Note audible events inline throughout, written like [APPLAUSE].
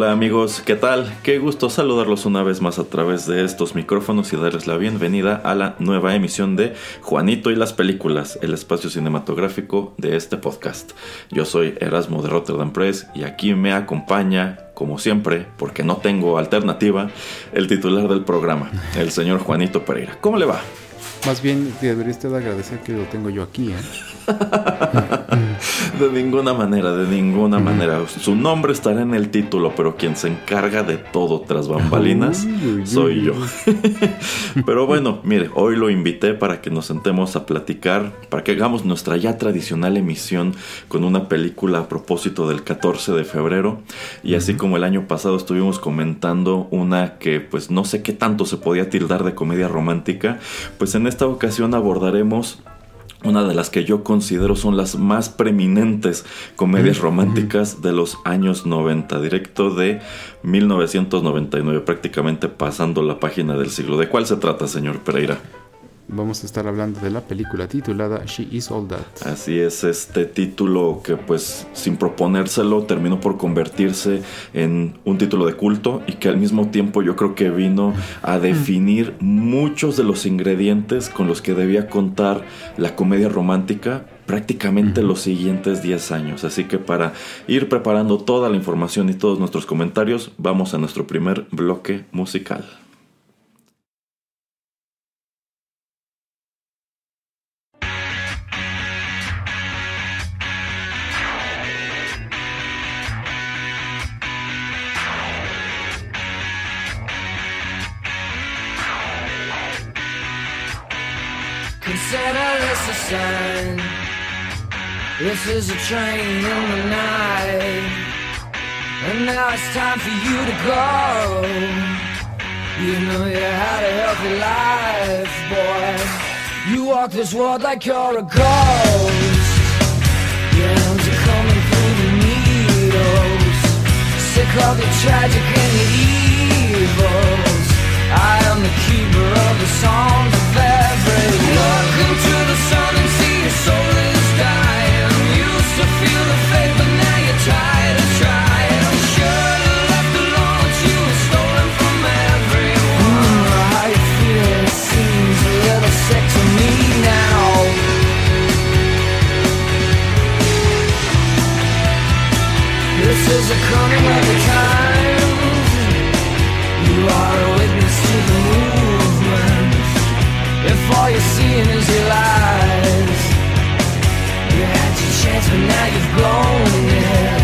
Hola amigos, ¿qué tal? Qué gusto saludarlos una vez más a través de estos micrófonos y darles la bienvenida a la nueva emisión de Juanito y las películas, el espacio cinematográfico de este podcast. Yo soy Erasmo de Rotterdam Press y aquí me acompaña, como siempre, porque no tengo alternativa, el titular del programa, el señor Juanito Pereira. ¿Cómo le va? Más bien debería usted agradecer que lo tengo yo aquí, ¿eh? [LAUGHS] de ninguna manera, de ninguna manera. Su nombre estará en el título, pero quien se encarga de todo tras bambalinas soy yo. [LAUGHS] pero bueno, mire, hoy lo invité para que nos sentemos a platicar, para que hagamos nuestra ya tradicional emisión con una película a propósito del 14 de febrero. Y así como el año pasado estuvimos comentando una que pues no sé qué tanto se podía tildar de comedia romántica, pues en esta ocasión abordaremos una de las que yo considero son las más preeminentes comedias románticas de los años 90, directo de 1999, prácticamente pasando la página del siglo. ¿De cuál se trata, señor Pereira? Vamos a estar hablando de la película titulada She Is All That. Así es, este título que pues sin proponérselo terminó por convertirse en un título de culto y que al mismo tiempo yo creo que vino a definir muchos de los ingredientes con los que debía contar la comedia romántica prácticamente los siguientes 10 años. Así que para ir preparando toda la información y todos nuestros comentarios, vamos a nuestro primer bloque musical. This is a train in the night. And now it's time for you to go. You know you had a healthy life, boy. You walk this world like you're a ghost. Your hands are coming through the needles. Sick of the tragic and the evils. I am the keeper of the songs of every is a coming of the times You are a witness to the movement. If all you're seeing is lies You had your chance but now you've blown it.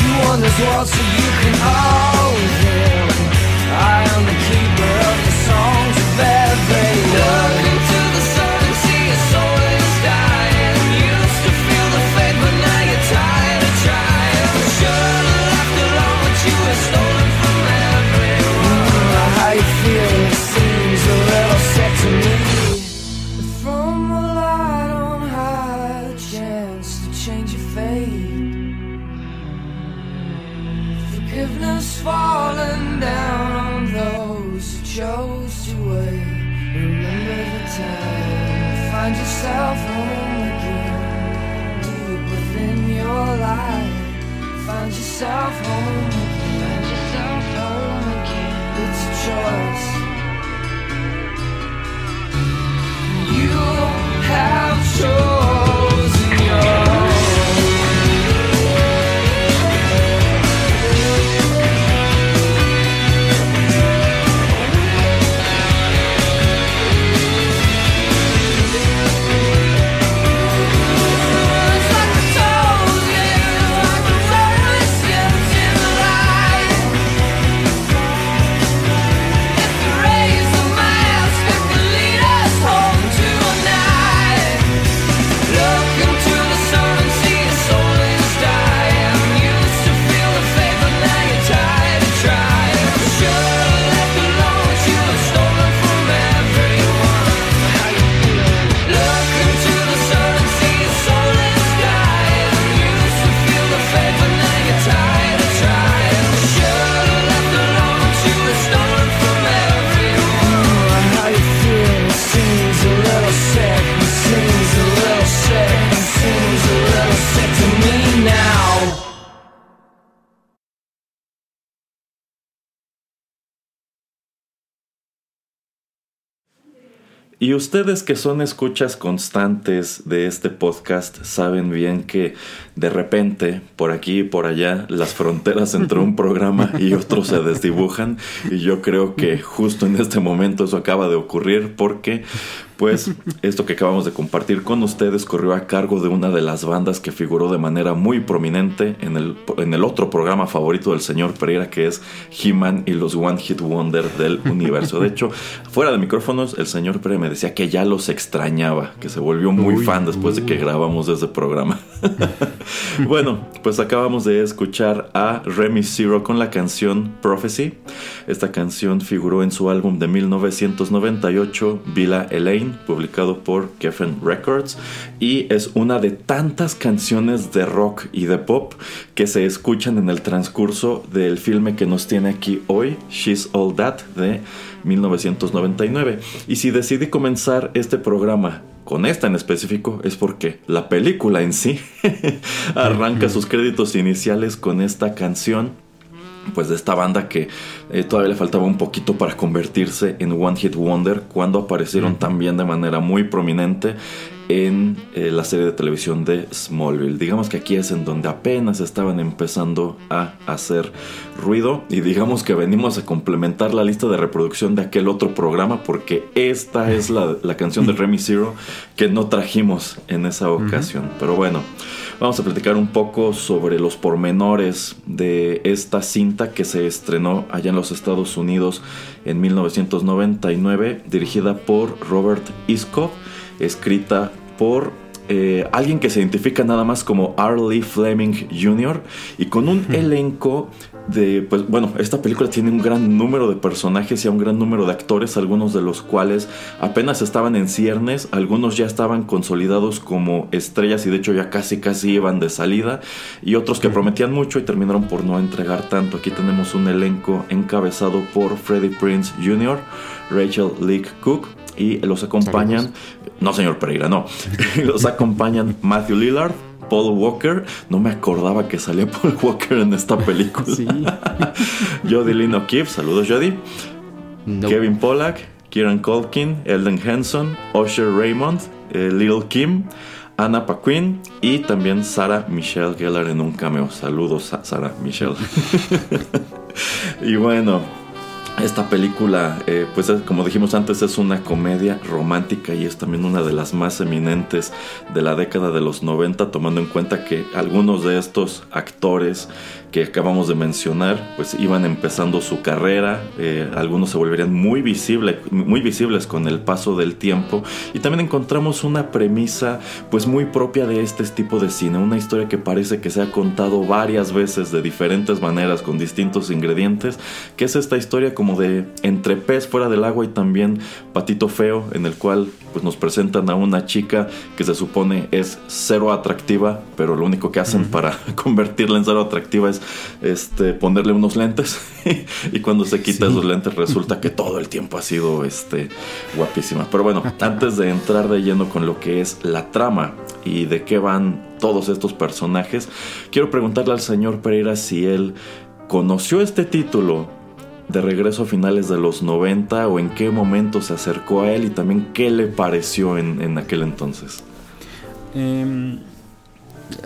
You won this world so you can own So. Y ustedes que son escuchas constantes de este podcast saben bien que de repente, por aquí y por allá, las fronteras entre un [LAUGHS] programa y otro se desdibujan. Y yo creo que justo en este momento eso acaba de ocurrir porque pues esto que acabamos de compartir con ustedes corrió a cargo de una de las bandas que figuró de manera muy prominente en el, en el otro programa favorito del señor Pereira, que es He-Man y los One Hit Wonder del universo. De hecho, fuera de micrófonos, el señor Pereira me decía que ya los extrañaba, que se volvió muy fan después de que grabamos ese programa. [LAUGHS] bueno, pues acabamos de escuchar a Remy Zero con la canción Prophecy. Esta canción figuró en su álbum de 1998, Villa Elaine publicado por Geffen Records, y es una de tantas canciones de rock y de pop que se escuchan en el transcurso del filme que nos tiene aquí hoy, She's All That, de 1999. Y si decidí comenzar este programa con esta en específico es porque la película en sí [LAUGHS] arranca sus créditos iniciales con esta canción pues de esta banda que eh, todavía le faltaba un poquito para convertirse en One Hit Wonder cuando aparecieron también de manera muy prominente en eh, la serie de televisión de Smallville. Digamos que aquí es en donde apenas estaban empezando a hacer ruido y digamos que venimos a complementar la lista de reproducción de aquel otro programa porque esta es la, canción de [LAUGHS] Remy Zero que no trajimos en esa ocasión. Pero bueno, vamos a platicar un poco sobre los pormenores de esta cinta que se estrenó allá en los Estados Unidos en 1999 dirigida por Robert Isco escrita por eh, alguien que se identifica nada más como Arlie Fleming Jr. y con un elenco de, pues bueno, esta película tiene un gran número de personajes y un gran número de actores, algunos de los cuales apenas estaban en ciernes, algunos ya estaban consolidados como estrellas y de hecho ya casi casi iban de salida y otros que prometían mucho y terminaron por no entregar tanto. Aquí tenemos un elenco encabezado por Freddie Prince Jr., Rachel Leak Cook, y los acompañan, no señor Pereira, no, [LAUGHS] los acompañan Matthew Lillard, Paul Walker, no me acordaba que salía [LAUGHS] Paul Walker en esta película. Sí. [LAUGHS] Jodie Lynn O'Keefe, saludos Jodie. Kevin Pollack, Kieran Culkin, Elden Henson, Usher Raymond, eh, Lil Kim, Anna Paquin y también Sarah Michelle Gellar en un cameo. Saludos a Sarah Michelle. [LAUGHS] y bueno, esta película, eh, pues como dijimos antes, es una comedia romántica y es también una de las más eminentes de la década de los 90, tomando en cuenta que algunos de estos actores que acabamos de mencionar, pues iban empezando su carrera, eh, algunos se volverían muy, visible, muy visibles con el paso del tiempo y también encontramos una premisa pues muy propia de este tipo de cine, una historia que parece que se ha contado varias veces de diferentes maneras con distintos ingredientes, que es esta historia como de entre pez fuera del agua y también patito feo en el cual pues nos presentan a una chica que se supone es cero atractiva, pero lo único que hacen para [LAUGHS] convertirla en cero atractiva es este, ponerle unos lentes. [LAUGHS] Y cuando se quita esos lentes resulta que todo el tiempo ha sido este, guapísima. Pero bueno, [LAUGHS] antes de entrar de lleno con lo que es la trama y de qué van todos estos personajes, quiero preguntarle al señor Pereira si él conoció este título de regreso a finales de los 90 o en qué momento se acercó a él y también qué le pareció en, aquel entonces. Em,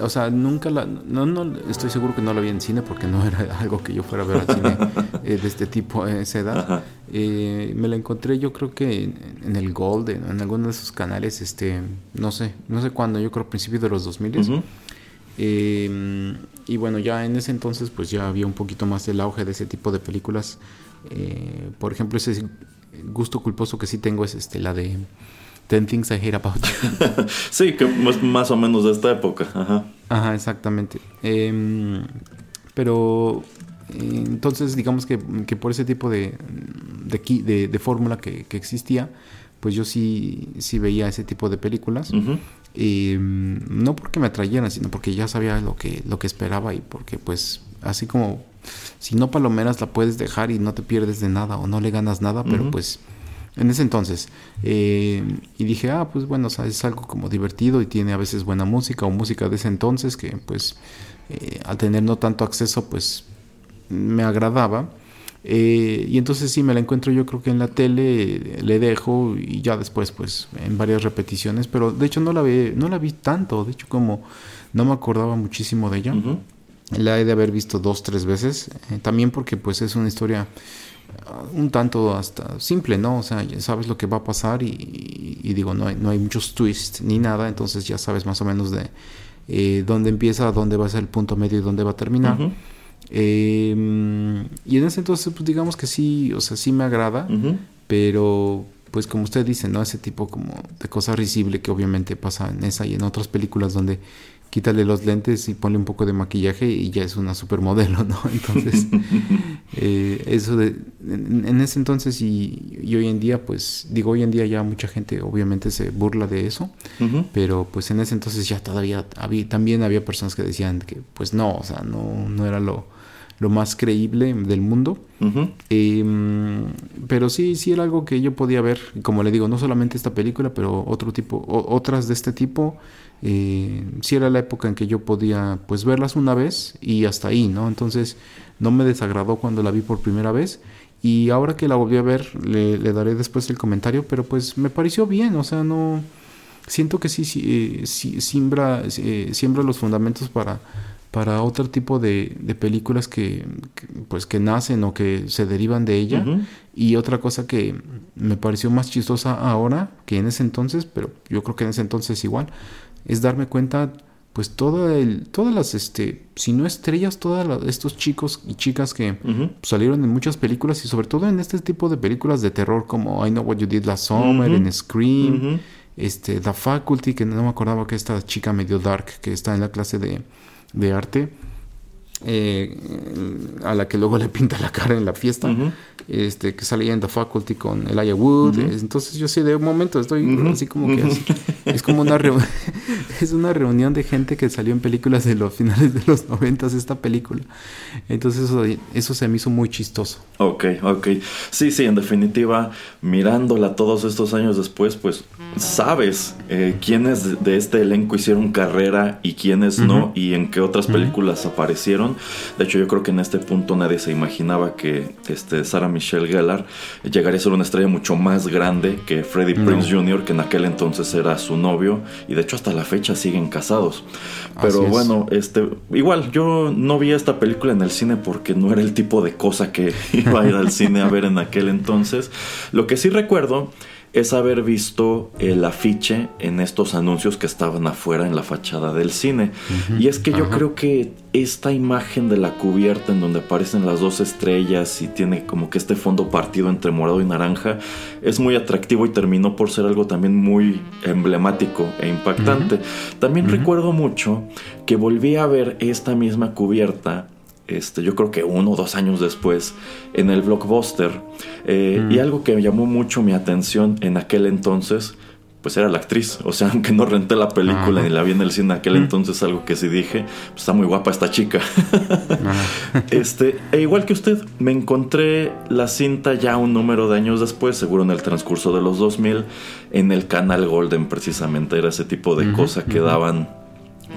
o sea, nunca la. No, no, estoy seguro que no la vi en cine porque no era [LAUGHS] algo que yo fuera a ver al cine eh, de este tipo a esa edad. Eh, me la encontré, yo creo que en, el Gold, en, alguno de esos canales, este. No sé, no sé cuándo, yo creo principios de los 2000. Em, y bueno, ya en ese entonces, pues ya había un poquito más el auge de ese tipo de películas. Eh, por ejemplo, ese gusto culposo que sí tengo es este, la de Ten Things I Hate About You. [LAUGHS] sí, que es más o menos de esta época. Ajá, Ajá exactamente. Em, pero entonces, digamos que, por ese tipo de, de, de, fórmula que, existía, pues yo sí, sí veía ese tipo de películas. Em, no porque me atrayeran, sino porque ya sabía lo que, lo que esperaba y porque pues así como si no palomeras la puedes dejar y no te pierdes de nada o no le ganas nada, pero pues en ese entonces. Eh, y dije, ah, pues bueno, es algo como divertido y tiene a veces buena música o música de ese entonces que pues eh, al tener no tanto acceso pues me agradaba. Eh, y entonces sí, me la encuentro yo creo que en la tele, le dejo y ya después pues en varias repeticiones, pero de hecho no la vi, no la vi tanto, de hecho como no me acordaba muchísimo de ella. La he de haber visto dos, tres veces, eh, también porque pues es una historia uh, un tanto hasta simple, ¿no? O sea, ya sabes lo que va a pasar y, digo, no hay, no hay muchos twists ni nada, entonces ya sabes más o menos de eh, dónde empieza, dónde va a ser el punto medio y dónde va a terminar. Em, y en ese entonces, pues digamos que sí, o sea, sí me agrada, pero pues como usted dice, ¿no? Ese tipo como de cosa risible que obviamente pasa en esa y en otras películas donde quítale los lentes y ponle un poco de maquillaje y ya es una supermodelo, ¿no? [LAUGHS] Entonces, [LAUGHS] eh, eso de, en, ese entonces y, hoy en día, pues digo, hoy en día ya mucha gente obviamente se burla de eso, pero pues en ese entonces ya todavía había, también había personas que decían que pues no, o sea, no, no era lo, lo más creíble del mundo. Em, pero sí, sí era algo que yo podía ver, como le digo, no solamente esta película, pero otro tipo, otras de este tipo. Eh, sí era la época en que yo podía pues verlas una vez y hasta ahí, ¿no? Entonces no me desagradó cuando la vi por primera vez y ahora que la volví a ver le, daré después el comentario, pero pues me pareció bien, o sea, no siento que sí, sí, eh, siembra, eh, siembra los fundamentos para para otro tipo de, películas que, pues que nacen o que se derivan de ella. Y otra cosa que me pareció más chistosa ahora que en ese entonces pero yo creo que en ese entonces igual es darme cuenta pues toda el, todas las este si no estrellas todos estos chicos y chicas que salieron en muchas películas y sobre todo en este tipo de películas de terror como I Know What You Did Last Summer en Scream este The Faculty que no me acordaba que esta chica medio dark que está en la clase de de arte, eh, a la que luego [LAUGHS] le pinta la cara en la fiesta, este, que salía en The Faculty con Elijah Wood. Entonces yo sí, de un momento estoy así como que es como una [LAUGHS] [LAUGHS] es una reunión de gente que salió en películas de los finales de los noventas esta película. Entonces eso, eso se me hizo muy chistoso. Ok, ok. Sí, sí, en definitiva, mirándola todos estos años después, pues sabes eh, quiénes de este elenco hicieron carrera y quiénes no y en qué otras películas aparecieron. De hecho, yo creo que en este punto nadie se imaginaba que este, Sarah Michelle Gellar llegaría a ser una estrella mucho más grande que Freddie Prince Jr., que en aquel entonces era su novio y de hecho hasta la fecha siguen casados. Pero bueno, este, igual yo no vi esta película en el cine porque no era el tipo de cosa que [LAUGHS] iba a ir al cine a ver en aquel entonces. Lo que sí recuerdo es haber visto el afiche en estos anuncios que estaban afuera en la fachada del cine. y es que yo creo que esta imagen de la cubierta en donde aparecen las dos estrellas y tiene como que este fondo partido entre morado y naranja es muy atractivo y terminó por ser algo también muy emblemático e impactante. También recuerdo mucho que volví a ver esta misma cubierta este, yo creo que uno o dos años después, en el blockbuster. Eh, y algo que me llamó mucho mi atención en aquel entonces, pues era la actriz. O sea, [LAUGHS] aunque no renté la película ni la vi en el cine en aquel mm. entonces, algo que sí dije, pues está muy guapa esta chica. [LAUGHS] este, e igual que usted, me encontré la cinta ya un número de años después, seguro en el transcurso de los 2000, en el canal Golden precisamente. Era ese tipo de cosa que daban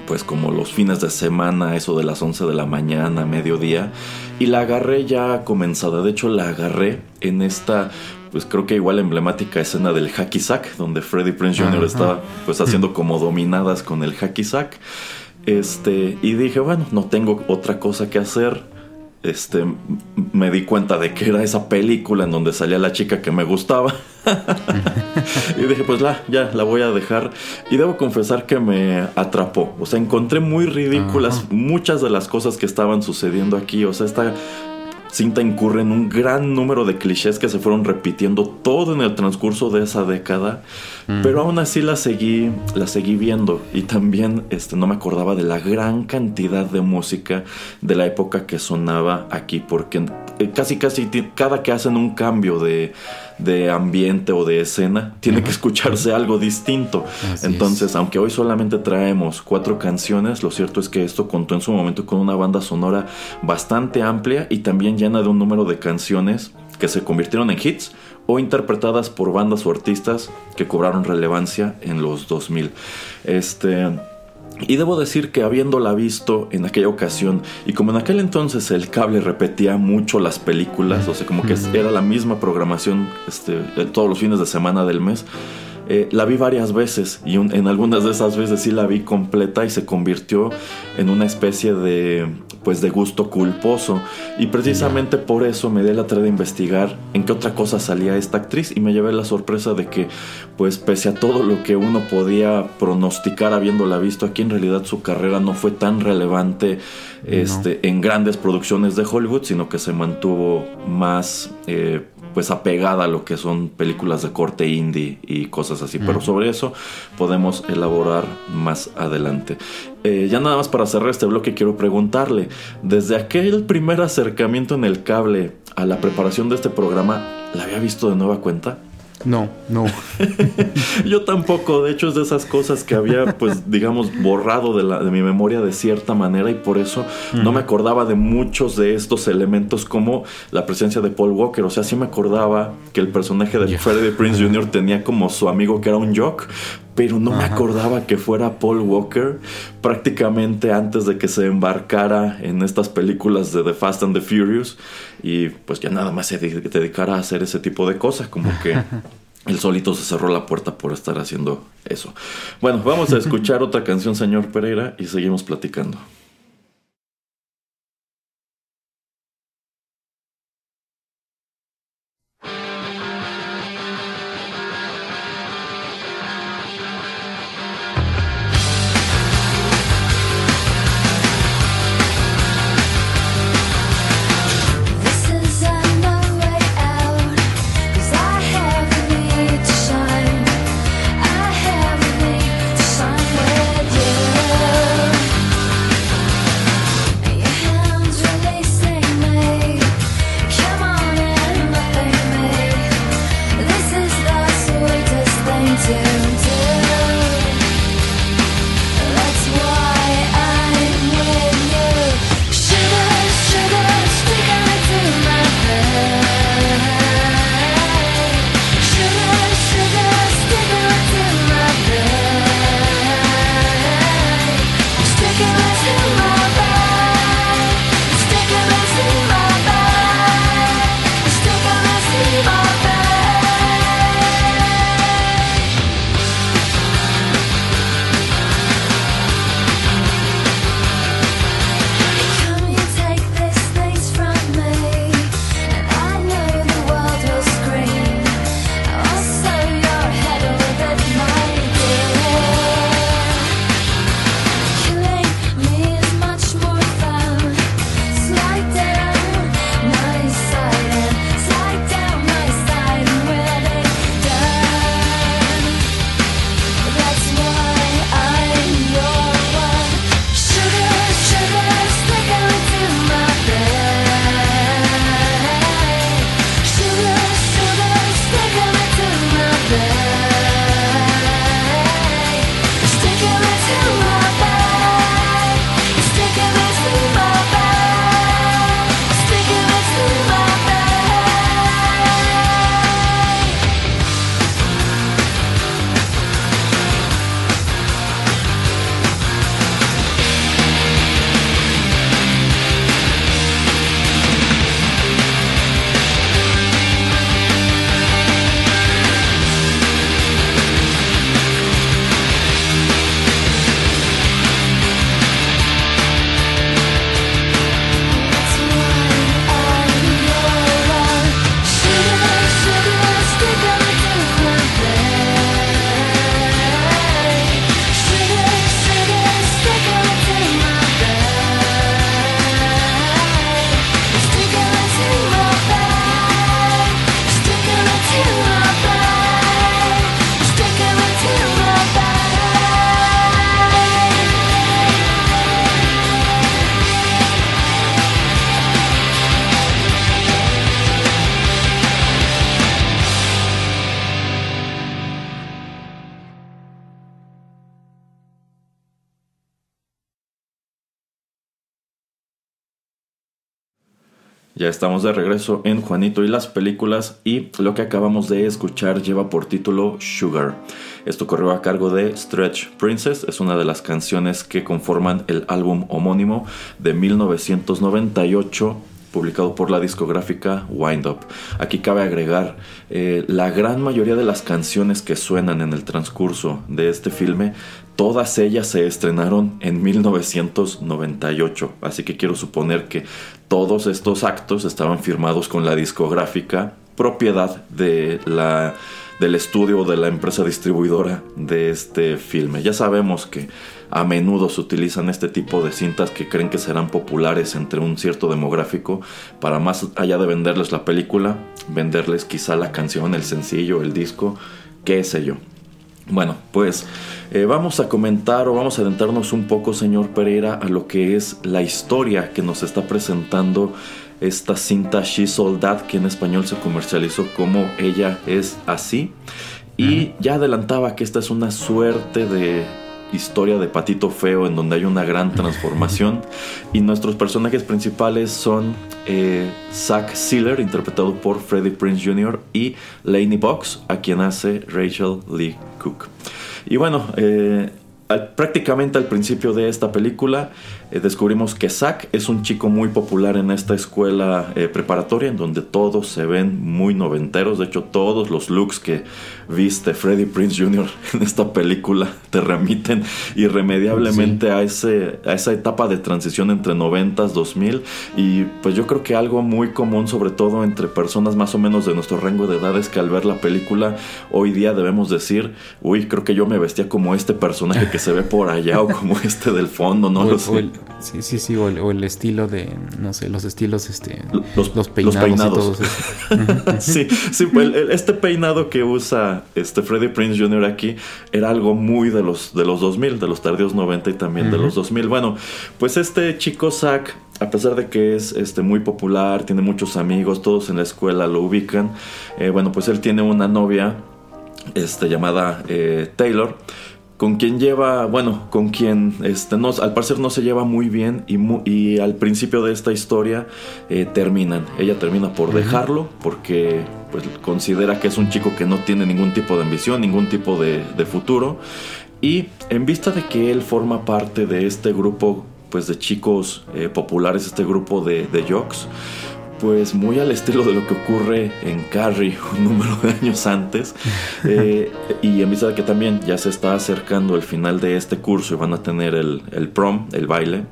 pues como los fines de semana, eso de las 11 de la mañana, mediodía, y la agarré ya comenzada. De hecho, la agarré en esta, pues creo que igual emblemática escena del hacky sack, donde Freddie Prince Jr. estaba pues haciendo como dominadas con el hacky sack. Este, y dije, bueno, no tengo otra cosa que hacer este, me di cuenta de que era esa película en donde salía la chica que me gustaba. [LAUGHS] y dije, pues la, ya, la voy a dejar. Y debo confesar que me atrapó. O sea, encontré muy ridículas muchas de las cosas que estaban sucediendo aquí. O sea, esta cinta incurre en un gran número de clichés que se fueron repitiendo todo en el transcurso de esa década, pero aún así la seguí, la seguí viendo. Y también este, no me acordaba de la gran cantidad de música de la época que sonaba aquí, porque eh, casi casi cada que hacen un cambio de, de ambiente o de escena, tiene que escucharse algo distinto. Entonces, aunque hoy solamente traemos cuatro canciones, lo cierto es que esto contó en su momento con una banda sonora bastante amplia y también llena de un número de canciones que se convirtieron en hits o interpretadas por bandas o artistas que cobraron relevancia en los 2000. Este Y debo decir que habiéndola visto en aquella ocasión, y como en aquel entonces el cable repetía mucho las películas, o sea, como que era la misma programación este, todos los fines de semana del mes, eh, la vi varias veces y en algunas de esas veces sí la vi completa y se convirtió en una especie de pues de gusto culposo. Y precisamente por eso me di la tarea de investigar en qué otra cosa salía esta actriz y me llevé la sorpresa de que pues pese a todo lo que uno podía pronosticar habiéndola visto aquí en realidad su carrera no fue tan relevante este, en grandes producciones de Hollywood sino que se mantuvo más eh, pues apegada a lo que son películas de corte indie y cosas así. Pero sobre eso podemos elaborar más adelante. Eh, ya nada más para cerrar este bloque quiero preguntarle, desde aquel primer acercamiento en el cable a la preparación de este programa, ¿la había visto de nueva cuenta? No, no. [LAUGHS] Yo tampoco, de hecho es de esas cosas que había, pues, [LAUGHS] digamos, borrado de, la, de mi memoria de cierta manera y por eso no me acordaba de muchos de estos elementos como la presencia de Paul Walker. O sea, sí me acordaba que el personaje de Freddie Prince Jr. tenía como su amigo que era un jock, pero no me acordaba que fuera Paul Walker prácticamente antes de que se embarcara en estas películas de The Fast and the Furious y pues ya nada más se dedicara a hacer ese tipo de cosas, como que [LAUGHS] el solito se cerró la puerta por estar haciendo eso. Bueno, vamos a escuchar otra canción, señor Pereira, y seguimos platicando. Ya estamos de regreso en Juanito y las películas y lo que acabamos de escuchar lleva por título Sugar. Esto corrió a cargo de Stretch Princess, es una de las canciones que conforman el álbum homónimo de 1998 publicado por la discográfica Wind Up. Aquí cabe agregar, eh, la gran mayoría de las canciones que suenan en el transcurso de este filme, todas ellas se estrenaron en 1998, así que quiero suponer que todos estos actos estaban firmados con la discográfica, propiedad de la del estudio de la empresa distribuidora de este filme. Ya sabemos que a menudo se utilizan este tipo de cintas que creen que serán populares entre un cierto demográfico para más allá de venderles la película, venderles quizá la canción, el sencillo, el disco, qué sé yo. Bueno, pues eh, vamos a comentar o vamos a adentrarnos un poco, señor Pereira, a lo que es la historia que nos está presentando esta cinta She Sold que en español se comercializó como Ella es así. Y ya adelantaba que esta es una suerte de historia de Patito Feo en donde hay una gran transformación [LAUGHS] y nuestros personajes principales son eh, Zack Sealer interpretado por Freddie Prince Jr. y Laney Box a quien hace Rachel Lee Cook. Y bueno, eh, prácticamente al principio de esta película eh, descubrimos que Zack es un chico muy popular en esta escuela eh, preparatoria en donde todos se ven muy noventeros. De hecho, todos los looks que viste Freddie Prince Jr. [LAUGHS] en esta película te remiten irremediablemente a, ese, a esa etapa de transición entre 90s, 2000. Y pues yo creo que algo muy común, sobre todo entre personas más o menos de nuestro rango de edad, es que al ver la película hoy día debemos decir, uy, creo que yo me vestía como este personaje que se ve por allá o como este del fondo, no lo sé. Sí, sí, sí, o el, estilo de, no sé, los estilos, este, los, peinados. [LAUGHS] sí, sí, pues, este peinado que usa este Freddie Prince Jr. aquí era algo muy de los, de los 2000, de los tardíos 90 y también de los 2000. Bueno, pues este chico Zack, a pesar de que es este, muy popular, tiene muchos amigos, todos en la escuela lo ubican, eh, bueno, pues él tiene una novia este, llamada eh, Taylor con quien lleva, bueno, con quien este, no, al parecer no se lleva muy bien y, y al principio de esta historia eh, terminan. Ella termina por dejarlo porque pues, considera que es un chico que no tiene ningún tipo de ambición, ningún tipo de, futuro. Y en vista de que él forma parte de este grupo pues, de chicos eh, populares, este grupo de, de jocks, pues muy al estilo de lo que ocurre en Carrie [LAUGHS] un número de años antes. [LAUGHS] Eh, y en vista de que también ya se está acercando el final de este curso y van a tener el, prom, el baile.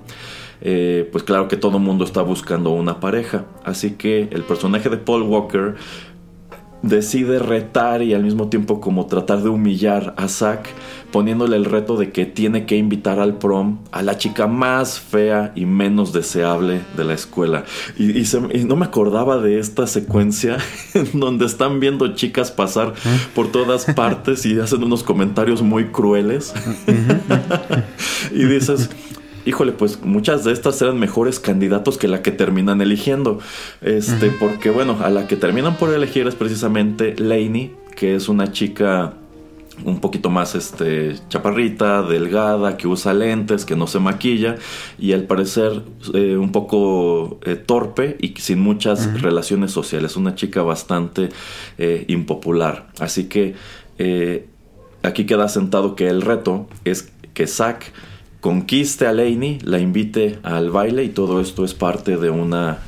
Eh, pues claro que todo el mundo está buscando una pareja. Así que el personaje de Paul Walker decide retar y al mismo tiempo como tratar de humillar a Zack poniéndole el reto de que tiene que invitar al prom a la chica más fea y menos deseable de la escuela. Y, no me acordaba de esta secuencia [LAUGHS] en donde están viendo chicas pasar por todas partes y hacen unos comentarios muy crueles. [LAUGHS] y dices, híjole, pues muchas de estas eran mejores candidatos que la que terminan eligiendo. Este, porque bueno, a la que terminan por elegir es precisamente Lainey, que es una chica un poquito más este chaparrita, delgada, que usa lentes, que no se maquilla y al parecer eh, un poco eh, torpe y sin muchas relaciones sociales, una chica bastante eh, impopular. Así que aquí queda sentado que el reto es que Zack conquiste a Lainey, la invite al baile y todo esto es parte de una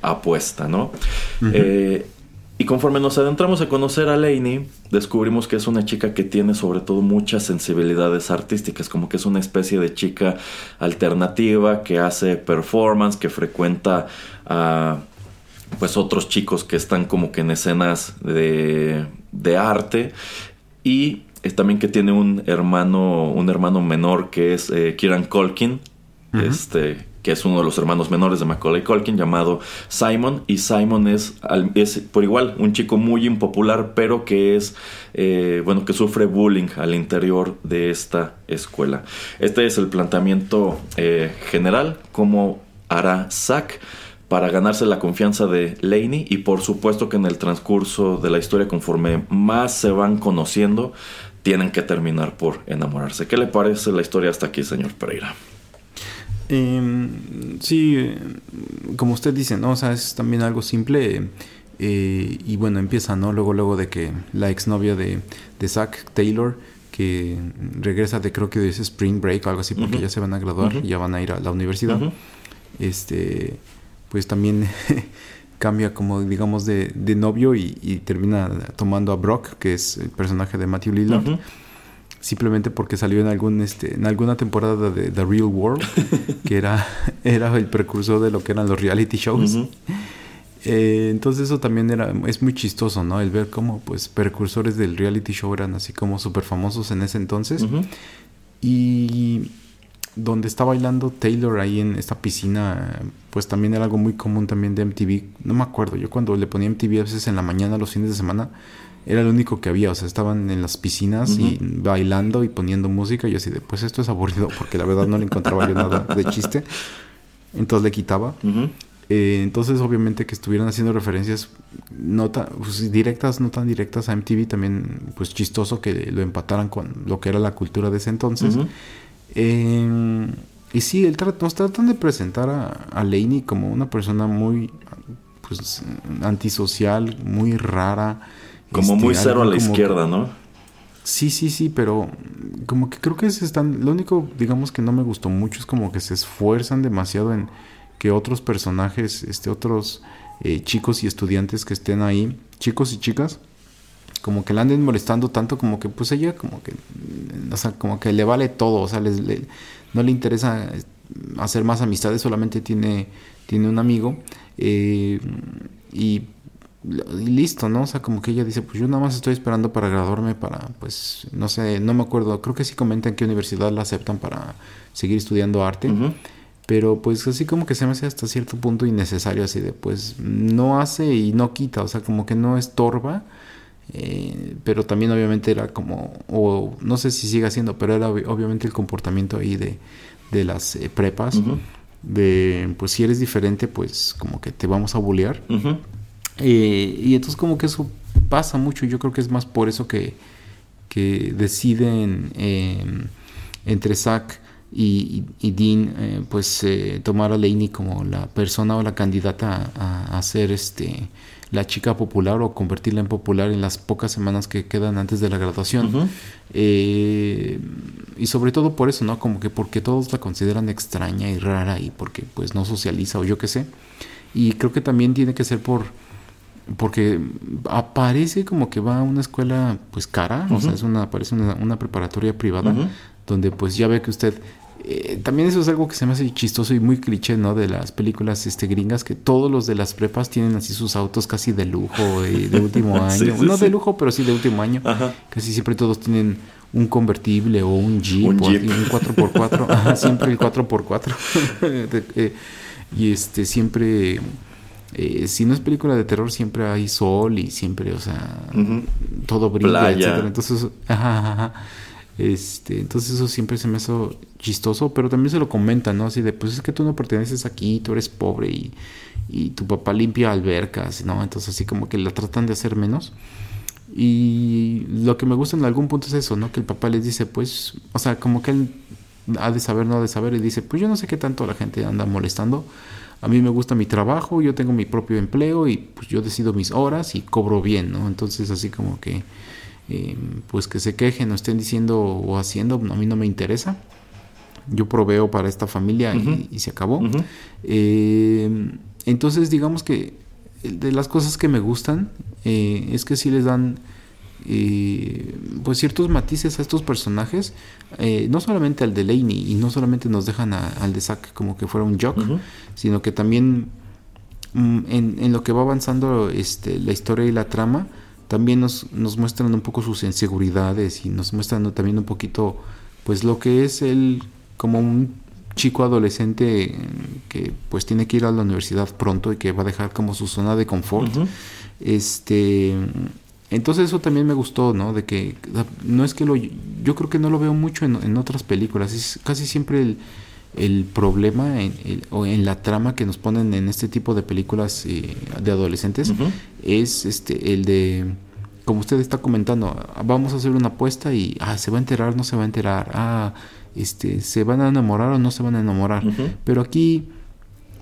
apuesta, ¿no? Y conforme nos adentramos a conocer a Lainey, descubrimos que es una chica que tiene sobre todo muchas sensibilidades artísticas, como que es una especie de chica alternativa que hace performance, que frecuenta a pues otros chicos que están como que en escenas de, de arte y también que tiene un hermano un hermano menor que es eh, Kieran Colkin, este que es uno de los hermanos menores de Macaulay Culkin, llamado Simon. Y Simon es, es por igual un chico muy impopular, pero que es, eh, bueno, que sufre bullying al interior de esta escuela. Este es el planteamiento eh, general, cómo hará Zack para ganarse la confianza de Laney y por supuesto que en el transcurso de la historia conforme más se van conociendo tienen que terminar por enamorarse. ¿Qué le parece la historia hasta aquí, señor Pereira? Em, sí, como usted dice, ¿no? O sea, es también algo simple. eh, y bueno, empieza, ¿no? Luego, luego de que la exnovia de, de Zack Taylor, que regresa de creo que es Spring Break o algo así, porque ya se van a graduar y ya van a ir a la universidad. Este, pues también [LAUGHS] cambia como, digamos, de, de novio y, y termina tomando a Brock, que es el personaje de Matthew Lillard. Ujú. simplemente porque salió en algún este en alguna temporada de The Real World [LAUGHS] que era era el precursor de lo que eran los reality shows Ujú. Eh, entonces eso también era es muy chistoso no el ver cómo pues precursores del reality show eran así como súper famosos en ese entonces Ujú. y donde está bailando Taylor ahí en esta piscina pues también era algo muy común también de MTV no me acuerdo yo cuando le ponía MTV a veces en la mañana los fines de semana era lo único que había o sea estaban en las piscinas y bailando y poniendo música y así de pues esto es aburrido [LAUGHS] porque la verdad no le encontraba yo nada de chiste. Entonces le quitaba. Eh, entonces, obviamente, que estuvieran haciendo referencias no tan, pues, directas, no tan directas a MTV, también, pues chistoso que lo empataran con lo que era la cultura de ese entonces. Eh, y sí, el tra- nos tratan de presentar a, a Laney como una persona muy, pues, antisocial, muy rara. Como este, muy cero a la izquierda, ¿no? Sí, sí, sí, pero como que creo que se están. Lo único, digamos, que no me gustó mucho es como que se esfuerzan demasiado en que otros personajes, este, otros eh, chicos y estudiantes que estén ahí, chicos y chicas, como que la anden molestando tanto, como que pues ella, como que, o sea, como que le vale todo, o sea, les- le- no le interesa hacer más amistades, solamente tiene, tiene un amigo eh, y y listo, ¿no? O sea, como que ella dice, pues yo nada más estoy esperando para graduarme para, pues, no sé, no me acuerdo, creo que sí comentan qué universidad la aceptan para seguir estudiando arte, pero pues así como que se me hace hasta cierto punto innecesario, así de, pues, no hace y no quita, o sea, como que no estorba, eh, pero también obviamente era como, o no sé si sigue haciendo, pero era ob- obviamente el comportamiento ahí de, de las eh, prepas, de, pues si eres diferente, pues como que te vamos a bullear. Eh, y entonces como que eso pasa mucho. Yo creo que es más por eso que, que deciden eh, entre Zack y, y- Dean pues tomar a Laney como la persona o la candidata a, a ser este la chica popular o convertirla en popular en las pocas semanas que quedan antes de la graduación. Eh, y sobre todo por eso, ¿no? Como que porque todos la consideran extraña y rara y porque pues no socializa o yo qué sé. Y creo que también tiene que ser por porque aparece como que va a una escuela pues cara, o sea, es una parece una, una preparatoria privada donde pues ya ve que usted eh, también eso es algo que se me hace chistoso y muy cliché, ¿no? De las películas este gringas que todos los de las prepas tienen así sus autos casi de lujo eh, de [LAUGHS] último año, Sí, sí, no sí. de lujo, pero sí de último año. Ajá. Casi siempre todos tienen un convertible o un Jeep, Un o Jeep. un 4x4, [LAUGHS] Ajá, siempre el 4x4. [LAUGHS] De- eh, y este siempre eh, si no es película de terror siempre hay sol y siempre, o sea, todo brilla, Playa. etcétera. Entonces, ajá, ajá. Este, entonces eso siempre se me hizo chistoso, pero también se lo comentan, ¿no? Así de, pues es que tú no perteneces aquí, tú eres pobre y, y tu papá limpia albercas, ¿no? Entonces así como que la tratan de hacer menos. Y lo que me gusta en algún punto es eso, ¿no? Que el papá les dice, pues, o sea, como que él ha de saber, no ha de saber, y dice, pues yo no sé qué tanto la gente anda molestando. A mí me gusta mi trabajo, yo tengo mi propio empleo y pues yo decido mis horas y cobro bien, ¿no? Entonces así como que, eh, pues que se quejen o estén diciendo o haciendo, a mí no me interesa. Yo proveo para esta familia y- se acabó. Eh, entonces, digamos que de las cosas que me gustan eh, es que sí les dan eh, pues ciertos matices a estos personajes, eh, no solamente al de Laney y no solamente nos dejan a- al de Zack como que fuera un jock, sino que también mm, en, en lo que va avanzando este, la historia y la trama, también nos, nos muestran un poco sus inseguridades y nos muestran también un poquito pues lo que es él como un chico adolescente mm, que pues tiene que ir a la universidad pronto y que va a dejar como su zona de confort. Este, entonces eso también me gustó, ¿no? De que no es que lo, yo creo que no lo veo mucho en, en otras películas. Es casi siempre el, el problema en, el- o en la trama que nos ponen en este tipo de películas eh, de adolescentes es este el de como usted está comentando, vamos a hacer una apuesta y ah, se va a enterar, no se va a enterar, ah, este, se van a enamorar o no se van a enamorar. Pero aquí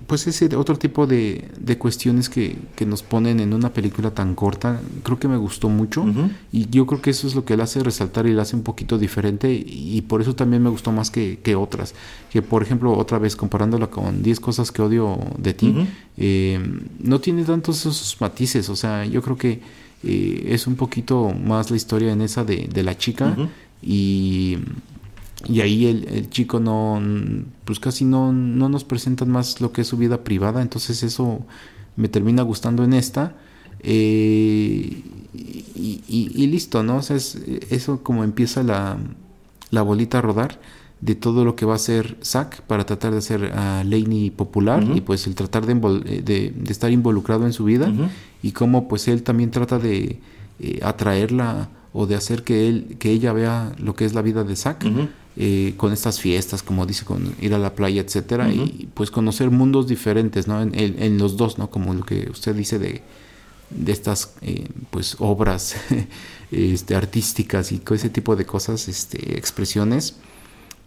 pues ese otro tipo de, de cuestiones que, que, nos ponen en una película tan corta, creo que me gustó mucho. Y yo creo que eso es lo que le hace resaltar y le hace un poquito diferente y, por eso también me gustó más que, que, otras. Que por ejemplo, otra vez comparándola con 10 cosas que odio de ti, eh, no tiene tantos esos matices, o sea, yo creo que eh, es un poquito más la historia en esa de, de la chica y y ahí el, chico no, pues casi no, no nos presentan más lo que es su vida privada, entonces eso me termina gustando en esta. Eh, y, listo, ¿no? O sea, es, eso como empieza la, la, bolita a rodar de todo lo que va a hacer Zack para tratar de hacer a Laney popular y pues el tratar de, de, estar involucrado en su vida y cómo pues él también trata de eh, atraerla o de hacer que él que ella vea lo que es la vida de Zack eh, con estas fiestas, como dice, con ir a la playa, etcétera, y pues conocer mundos diferentes, ¿no? En, en, los dos, ¿no? Como lo que usted dice de, de estas, eh, pues, obras [LAUGHS] este, artísticas y ese tipo de cosas, este, expresiones.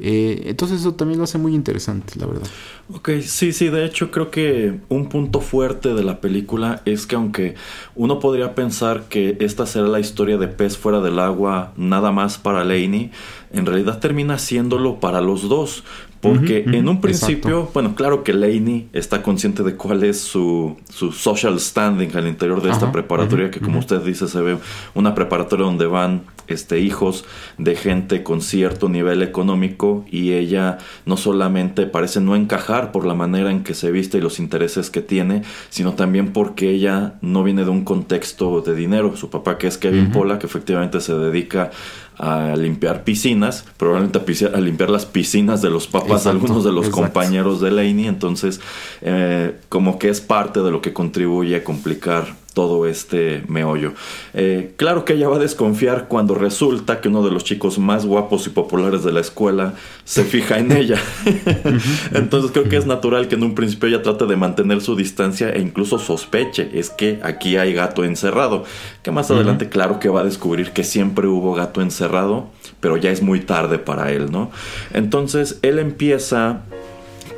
Eh, entonces eso también lo hace muy interesante, la verdad. Ok, sí, sí, de hecho creo que un punto fuerte de la película es que aunque uno podría pensar que esta será la historia de pez fuera del agua nada más para Laney, en realidad termina siéndolo para los dos. Porque en un principio, bueno, claro que Laney está consciente de cuál es su, su social standing al interior de esta preparatoria, que como usted dice, se ve una preparatoria donde van este, hijos de gente con cierto nivel económico y ella no solamente parece no encajar por la manera en que se viste y los intereses que tiene, sino también porque ella no viene de un contexto de dinero. Su papá, que es Kevin Pola, que efectivamente se dedica a limpiar piscinas, probablemente a, limpiar las piscinas de los papás de algunos de los compañeros de Laney, entonces eh, como que es parte de lo que contribuye a complicar todo este meollo. Eh, claro que ella va a desconfiar cuando resulta que uno de los chicos más guapos y populares de la escuela se fija en ella. Entonces creo que es natural que en un principio ella trate de mantener su distancia e incluso sospeche, es que aquí hay gato encerrado. Que más adelante claro que va a descubrir que siempre hubo gato encerrado, pero ya es muy tarde para él, ¿no? Entonces él empieza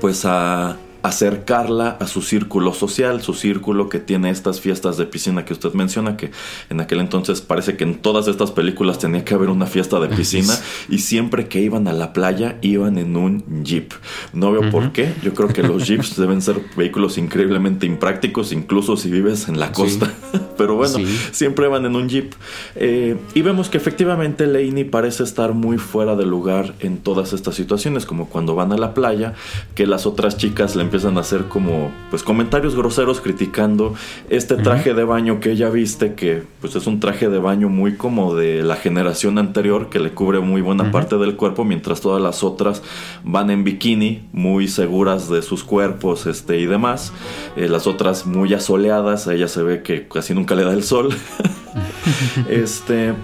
pues a acercarla a su círculo social, su círculo que tiene estas fiestas de piscina que usted menciona, que en aquel entonces parece que en todas estas películas tenía que haber una fiesta de piscina y siempre que iban a la playa iban en un jeep. No veo por qué, yo creo que los [LAUGHS] jeeps deben ser vehículos increíblemente imprácticos, incluso si vives en la costa, [LAUGHS] pero bueno, siempre van en un jeep. Eh, y vemos que efectivamente Laney parece estar muy fuera de lugar en todas estas situaciones, como cuando van a la playa, que las otras chicas le empiezan a hacer como pues comentarios groseros criticando este traje de baño que ella viste que pues es un traje de baño muy como de la generación anterior que le cubre muy buena parte del cuerpo mientras todas las otras van en bikini muy seguras de sus cuerpos este y demás. Eh, las otras muy asoleadas a ella se ve que casi nunca le da el sol. [LAUGHS] [LAUGHS] Este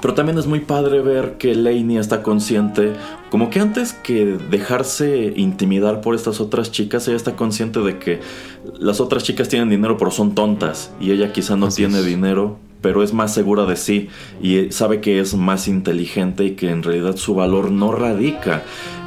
pero también es muy padre ver que Lainey está consciente, como que antes que dejarse intimidar por estas otras chicas, ella está consciente de que las otras chicas tienen dinero pero son tontas y ella quizá no tiene dinero, pero es más segura de sí y sabe que es más inteligente y que en realidad su valor no radica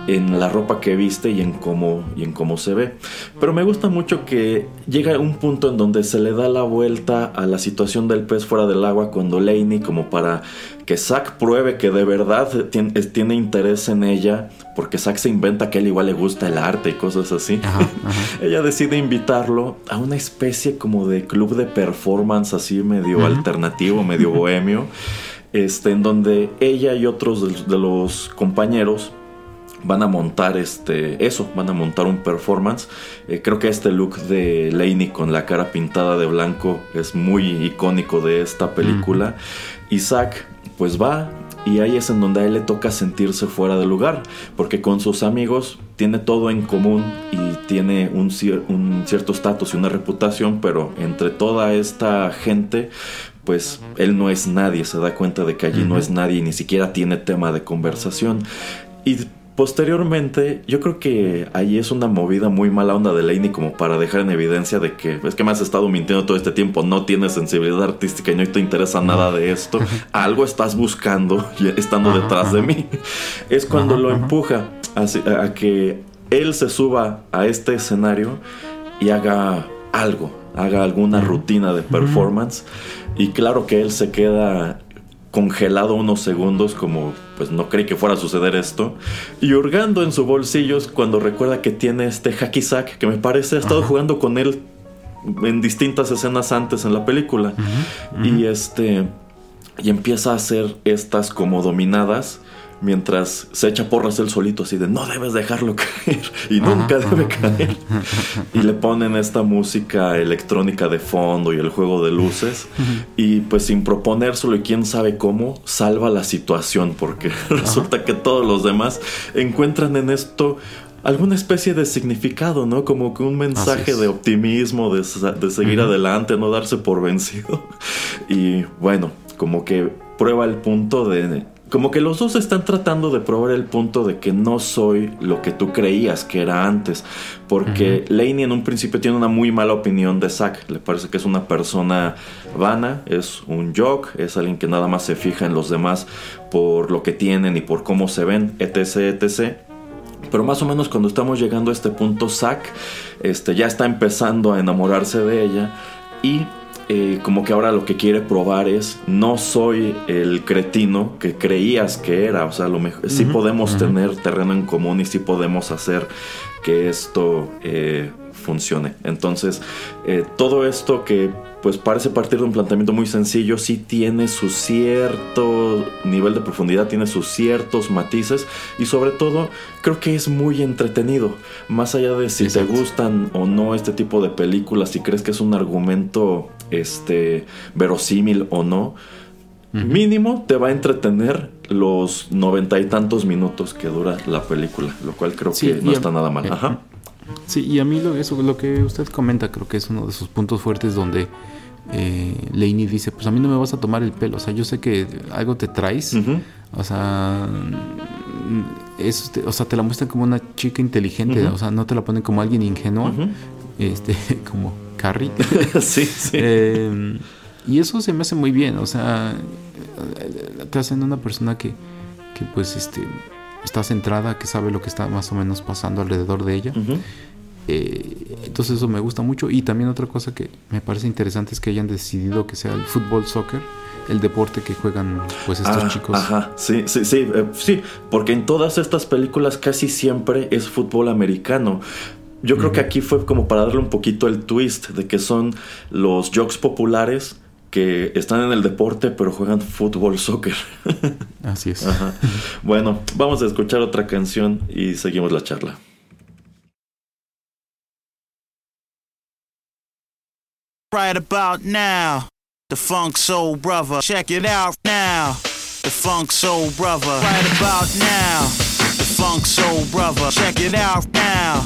en la ropa que viste y en cómo y en cómo se ve. Pero me gusta mucho que llega un punto en donde se le da la vuelta a la situación del pez fuera del agua cuando Laney como para que Zack pruebe que de verdad tiene, interés en ella, porque Zack se inventa que a él igual le gusta el arte y cosas así. [LAUGHS] ella decide invitarlo a una especie como de club de performance así medio alternativo, medio [LAUGHS] bohemio, este, en donde ella y otros de los compañeros van a montar este eso, van a montar un performance. Eh, creo que este look de Laney con la cara pintada de blanco es muy icónico de esta película. Isaac pues va y ahí es en donde a él le toca sentirse fuera de lugar, porque con sus amigos tiene todo en común y tiene un, un cierto estatus y una reputación, pero entre toda esta gente pues él no es nadie, se da cuenta de que allí no es nadie y ni siquiera tiene tema de conversación. Y Posteriormente, yo creo que ahí es una movida muy mala onda de Laney como para dejar en evidencia de que es que me has estado mintiendo todo este tiempo, no tienes sensibilidad artística y no te interesa nada de esto, algo estás buscando estando detrás de mí. Es cuando lo empuja a, a que él se suba a este escenario y haga algo, haga alguna rutina de performance. Y claro que él se queda congelado unos segundos como pues no cree que fuera a suceder esto. Y hurgando en su bolsillo cuando recuerda que tiene este hacky sack que me parece ha estado jugando con él en distintas escenas antes en la película. Y este y empieza a hacer estas como dominadas mientras se echa porras él solito, así de no debes dejarlo [LAUGHS] caer y nunca debe caer. Y le ponen esta música electrónica de fondo y el juego de luces. Y pues sin proponérselo y quién sabe cómo, salva la situación porque [LAUGHS] resulta que todos los demás encuentran en esto alguna especie de significado, ¿no? Como que un mensaje de optimismo, de, de seguir adelante, no darse por vencido. [LAUGHS] Y bueno, como que prueba el punto de como que los dos están tratando de probar el punto de que no soy lo que tú creías que era antes. Porque Laney en un principio tiene una muy mala opinión de Zack. Le parece que es una persona vana, es un jock, es alguien que nada más se fija en los demás por lo que tienen y por cómo se ven, etc, etc. Pero más o menos cuando estamos llegando a este punto, Zack este, ya está empezando a enamorarse de ella y eh, como que ahora lo que quiere probar es no soy el cretino que creías que era, o sea, lo mejor, sí podemos tener terreno en común y sí podemos hacer que esto eh, funcione. Entonces, eh, todo esto que pues parece partir de un planteamiento muy sencillo, sí tiene su cierto nivel de profundidad, tiene sus ciertos matices y sobre todo creo que es muy entretenido. Más allá de si te gustan o no este tipo de películas, si crees que es un argumento este verosímil o no, mínimo te va a entretener los noventa y tantos minutos que dura la película, lo cual creo que no está nada mal. Eh, Ajá. Sí, y a mí lo, eso, lo que usted comenta creo que es uno de sus puntos fuertes donde eh, dice, pues a mí no me vas a tomar el pelo, o sea, yo sé que algo te traes, o sea, es, o sea, te la muestran como una chica inteligente, o sea, no te la ponen como alguien ingenuo, este, [LAUGHS] como Carrie. [LAUGHS] sí, sí. Em, y eso se me hace muy bien, o sea, te hacen una persona que, que pues, este, está centrada, que sabe lo que está más o menos pasando alrededor de ella. Eh, entonces eso me gusta mucho. Y también otra cosa que me parece interesante es que hayan decidido que sea el fútbol soccer el deporte que juegan pues estos ah, chicos. Ajá, sí, sí, sí, eh, sí, porque en todas estas películas casi siempre es fútbol americano. Yo creo que aquí fue como para darle un poquito el twist de que son los jokes populares que están en el deporte pero juegan fútbol [LAUGHS] soccer. Así es. Bueno, vamos a escuchar otra canción y seguimos la charla. Right about now, the Funk Soul Brother. Check it out now, the Funk Soul Brother. Right about now, the Funk Soul Brother. Check it out now,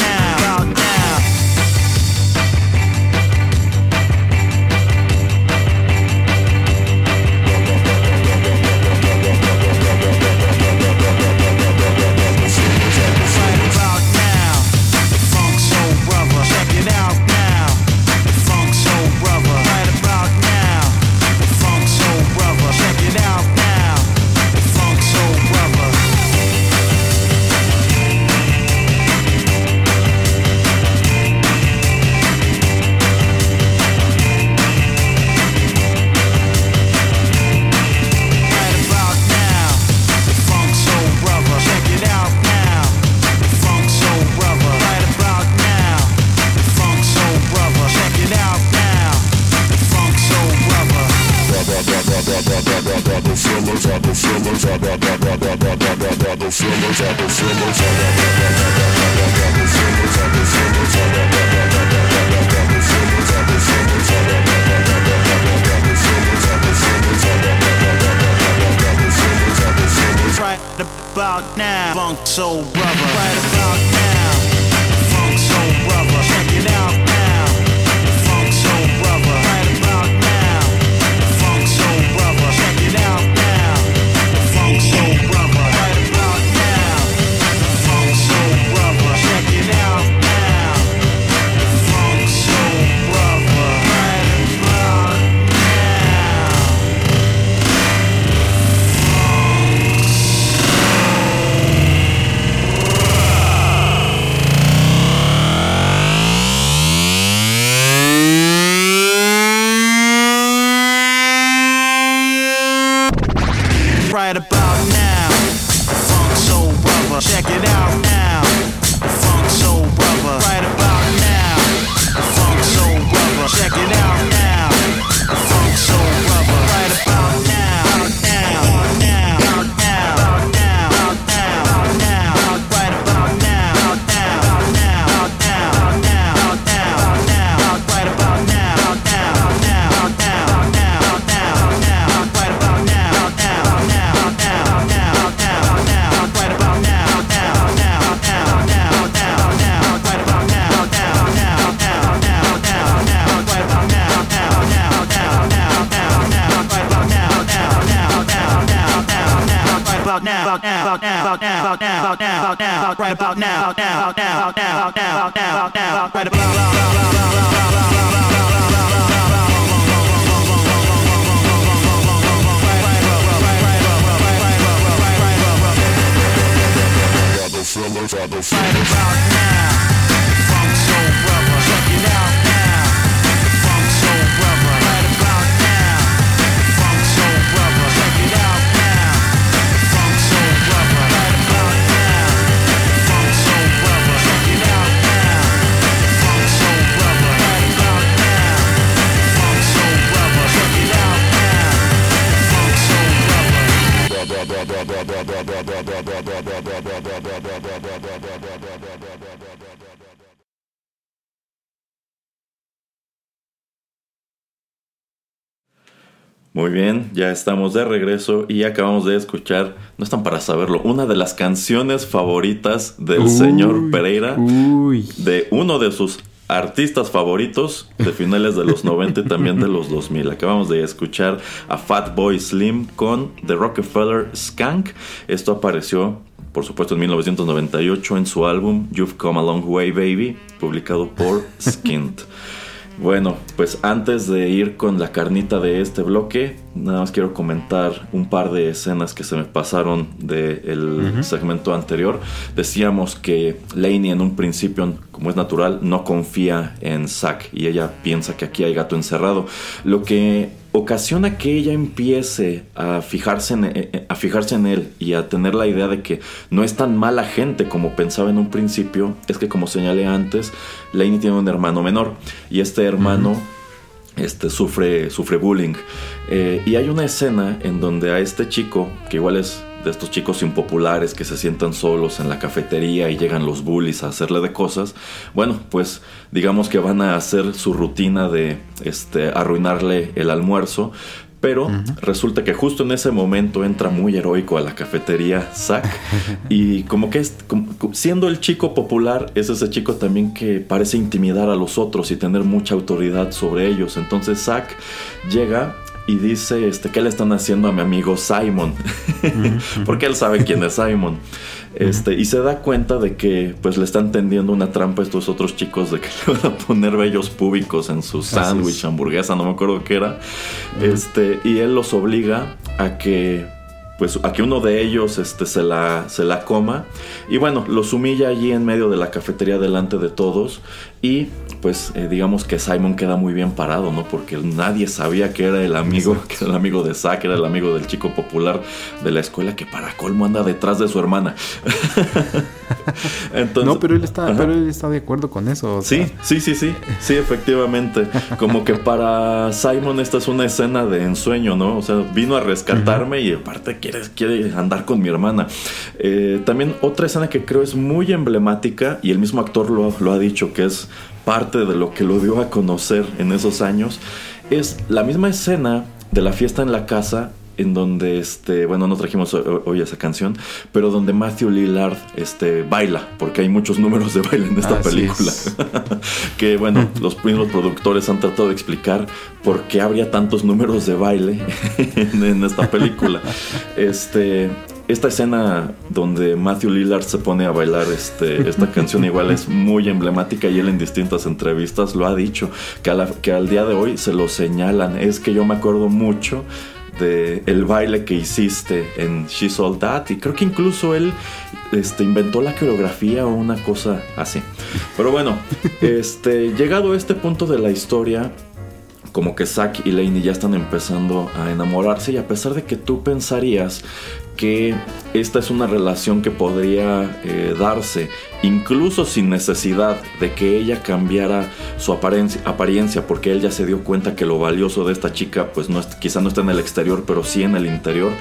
the feelings, about now, funk soul brother. Right about now, funk soul brother. Muy bien, ya estamos de regreso y acabamos de escuchar, no están para saberlo, una de las canciones favoritas del Uy, señor Pereira, Uy. de uno de sus artistas favoritos de finales de los 90 y también de los 2000. Acabamos de escuchar a Fatboy Slim con The Rockefeller Skank. Esto apareció, por supuesto, en 1998 en su álbum You've Come a Long Way Baby, publicado por Skint. Bueno, pues antes de ir con la carnita de este bloque, nada más quiero comentar un par de escenas que se me pasaron del segmento anterior. Decíamos que Lainey en un principio, como es natural, no confía en Zack y ella piensa que aquí hay gato encerrado. Lo que ocasiona que ella empiece a fijarse, en, eh, a fijarse en él y a tener la idea de que no es tan mala gente como pensaba en un principio, es que como señalé antes, Lainey tiene un hermano menor y este hermano este, sufre, sufre bullying. Eh, y hay una escena en donde a este chico, que igual es de estos chicos impopulares que se sientan solos en la cafetería y llegan los bullies a hacerle de cosas, bueno, pues digamos que van a hacer su rutina de este, arruinarle el almuerzo. Pero resulta que justo en ese momento entra muy heroico a la cafetería Zack. [LAUGHS] y como que es, como- siendo el chico popular, es ese chico también que parece intimidar a los otros y tener mucha autoridad sobre ellos. Entonces Zack llega y dice este, ¿qué le están haciendo a mi amigo Simon? [LAUGHS] Porque él sabe quién es Simon. Este, y se da cuenta de que pues le están tendiendo una trampa a estos otros chicos de que [LAUGHS] le van a poner vellos públicos en su sándwich, es. hamburguesa, no me acuerdo qué era. Este, y él los obliga a que pues a que uno de ellos este, se, la, se la coma. Y bueno, los humilla allí en medio de la cafetería delante de todos. Y pues eh, digamos que Simon queda muy bien parado, ¿no? Porque nadie sabía que era el amigo, que era el amigo de Zack, era el amigo del chico popular de la escuela que para colmo anda detrás de su hermana. [LAUGHS] Entonces, no, pero él está, Ajá. pero él está de acuerdo con eso. o Sí, sea, sí, sí, sí, sí, efectivamente. Como que para Simon esta es una escena de ensueño, ¿no? O sea, vino a rescatarme y aparte quiere, quiere andar con mi hermana. Eh, también otra escena que creo es muy emblemática y el mismo actor lo, lo ha dicho, que es parte de lo que lo dio a conocer en esos años, es la misma escena de la fiesta en la casa en donde este, bueno, no trajimos ho- hoy esa canción, pero donde Matthew Lillard este baila, porque hay muchos números de baile en esta Así película. es. [LAUGHS] que bueno, [LAUGHS] los mismos productores han tratado de explicar por qué habría tantos números de baile [LAUGHS] en, en esta película. Este, esta escena donde Matthew Lillard se pone a bailar este, esta [LAUGHS] canción igual es muy emblemática y él en distintas entrevistas lo ha dicho, que, la- que al día de hoy se lo señalan. Es que yo me acuerdo mucho de el baile que hiciste en She's All That y creo que incluso él este, inventó la coreografía o una cosa así. Pero bueno, [LAUGHS] este, llegado a este punto de la historia, como que Zack y Lainey ya están empezando a enamorarse y a pesar de que tú pensarías que esta es una relación que podría eh, darse incluso sin necesidad de que ella cambiara su apariencia, apariencia porque él ya se dio cuenta que lo valioso de esta chica pues no es- quizá no está en el exterior pero sí en el interior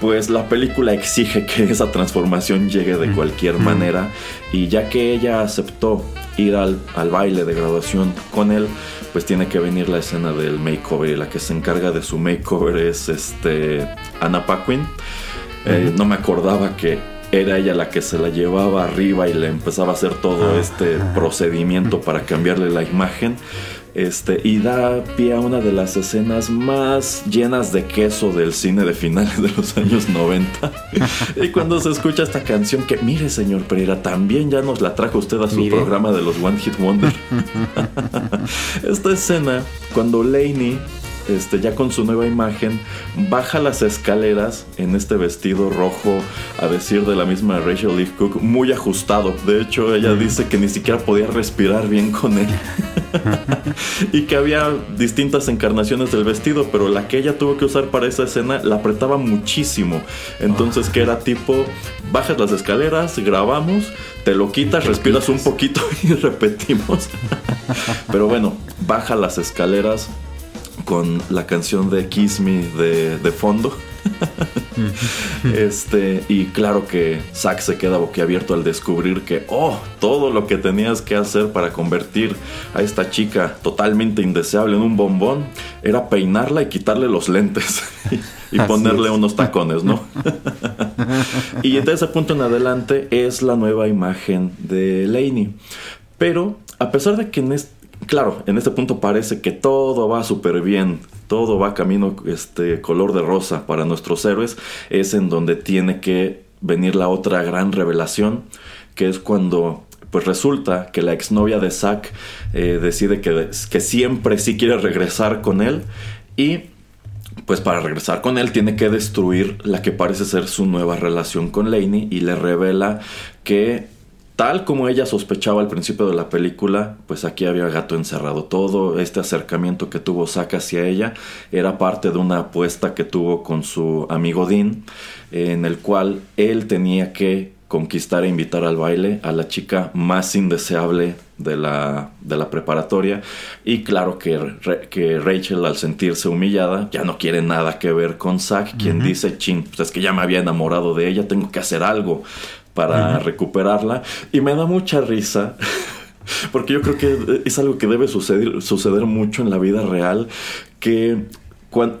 pues la película exige que [LAUGHS] esa transformación llegue de cualquier manera. Y ya que ella aceptó ir al, al baile de graduación con él pues tiene que venir la escena del makeover y la que se encarga de su makeover es este Anna Paquin. Eh, no me acordaba que era ella la que se la llevaba arriba y le empezaba a hacer todo Ah, este procedimiento para cambiarle la imagen. Este, y da pie a una de las escenas más llenas de queso del cine de finales de los años 90. [LAUGHS] y cuando se escucha esta canción, que mire, señor Pereira, también ya nos la trajo usted a su Mire. programa de los One Hit Wonder. [LAUGHS] esta escena, cuando Laney este, ya con su nueva imagen, baja las escaleras en este vestido rojo, a decir de la misma Rachel Leigh Cook, muy ajustado. De hecho, ella dice que ni siquiera podía respirar bien con él. [LAUGHS] y que había distintas encarnaciones del vestido, pero la que ella tuvo que usar para esa escena la apretaba muchísimo. Entonces, que era tipo, bajas las escaleras, grabamos, te lo quitas, respiras un poquito [LAUGHS] y repetimos. pero bueno, baja las escaleras con la canción de Kiss Me de, de fondo. [LAUGHS] este, y claro que Zack se queda boquiabierto al descubrir que, oh, todo lo que tenías que hacer para convertir a esta chica totalmente indeseable en un bombón era peinarla y quitarle los lentes [LAUGHS] y ponerle es. unos tacones, ¿no? [LAUGHS] y de ese punto en adelante es la nueva imagen de Laney. Pero a pesar de que en este, claro, en este punto parece que todo va súper bien, todo va camino este color de rosa para nuestros héroes, es en donde tiene que venir la otra gran revelación, que es cuando pues resulta que la exnovia de Zack eh, decide que, que siempre sí quiere regresar con él y pues para regresar con él tiene que destruir la que parece ser su nueva relación con Laney y le revela que tal como ella sospechaba al principio de la película, pues aquí había gato encerrado. Todo este acercamiento que tuvo Zack hacia ella era parte de una apuesta que tuvo con su amigo Dean, en el cual él tenía que conquistar e invitar al baile a la chica más indeseable de la, de la preparatoria. Y claro que, Re- que Rachel al sentirse humillada ya no quiere nada que ver con Zack, quien dice, chin, pues es que ya me había enamorado de ella, tengo que hacer algo para recuperarla. Y me da mucha risa. [LAUGHS] Porque yo creo que es algo que debe suceder, suceder mucho en la vida real. Que cuan-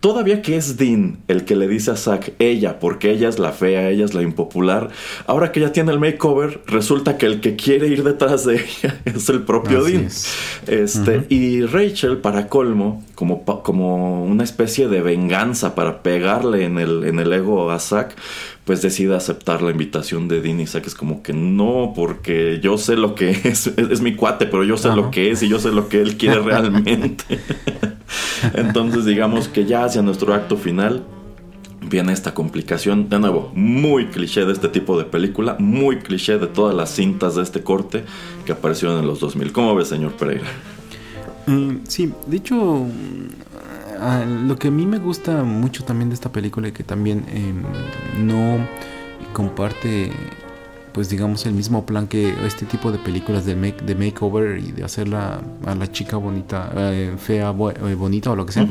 Todavía que es Dean el que le dice a Zack ella, porque ella es la fea, ella es la impopular, ahora que ya tiene el makeover, resulta que el que quiere ir detrás de ella [LAUGHS] es el propio Así Dean. es. Este, Y Rachel, para colmo, como, como una especie de venganza para pegarle en el, en el ego a Zack, pues decide aceptar la invitación de Dean Zack es como que no, porque yo sé lo que es, [LAUGHS] es, es mi cuate, pero yo sé Ajá. lo que es y yo sé lo que él quiere [LAUGHS] realmente. [LAUGHS] Entonces digamos que ya hacia nuestro acto final viene esta complicación, de nuevo, muy cliché de este tipo de película, muy cliché de todas las cintas de este corte que aparecieron en los 2000. ¿Cómo ves, señor Pereira? Mm, sí, de hecho, mm, ah, lo que a mí me gusta mucho también de esta película y que también em, no comparte, pues digamos, el mismo plan que este tipo de películas de, make, de makeover y de hacerla a la chica bonita, eh, fea, bo- eh, bonita o lo que sea.